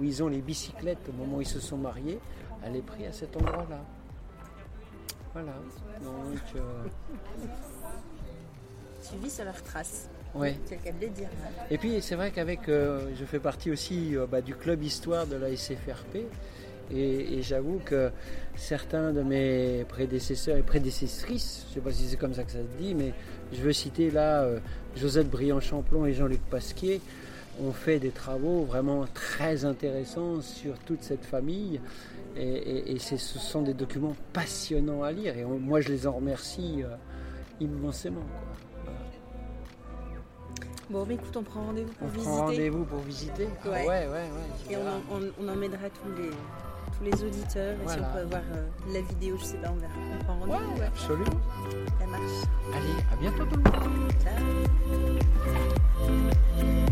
ils ont les bicyclettes au moment où ils se sont mariés, elle est prise à cet endroit-là. Voilà. Donc. Euh, vis sur leur trace. Oui. C'est le de dire. Et puis c'est vrai qu'avec, euh, je fais partie aussi bah, du club histoire de la SFRP. Et, j'avoue que certains de mes prédécesseurs et prédécessrices, je ne sais pas si c'est comme ça que ça se dit, mais je veux citer là euh, Josette Briand-Champlon et Jean-Luc Pasquier, ont fait des travaux vraiment très intéressants sur toute cette famille. Et, ce sont des documents passionnants à lire. Et moi, je les en remercie euh, immensément. Bon, mais écoute, on prend rendez-vous pour visiter. On prend rendez-vous pour visiter Ouais, ouais, ouais. ouais et on, on, emmènera tous les, tous les auditeurs. Et si on peut avoir euh, la vidéo, je sais pas, on verra. On prend rendez-vous. Ouais, absolument. Ça marche. Allez, à bientôt tout le monde. Ciao.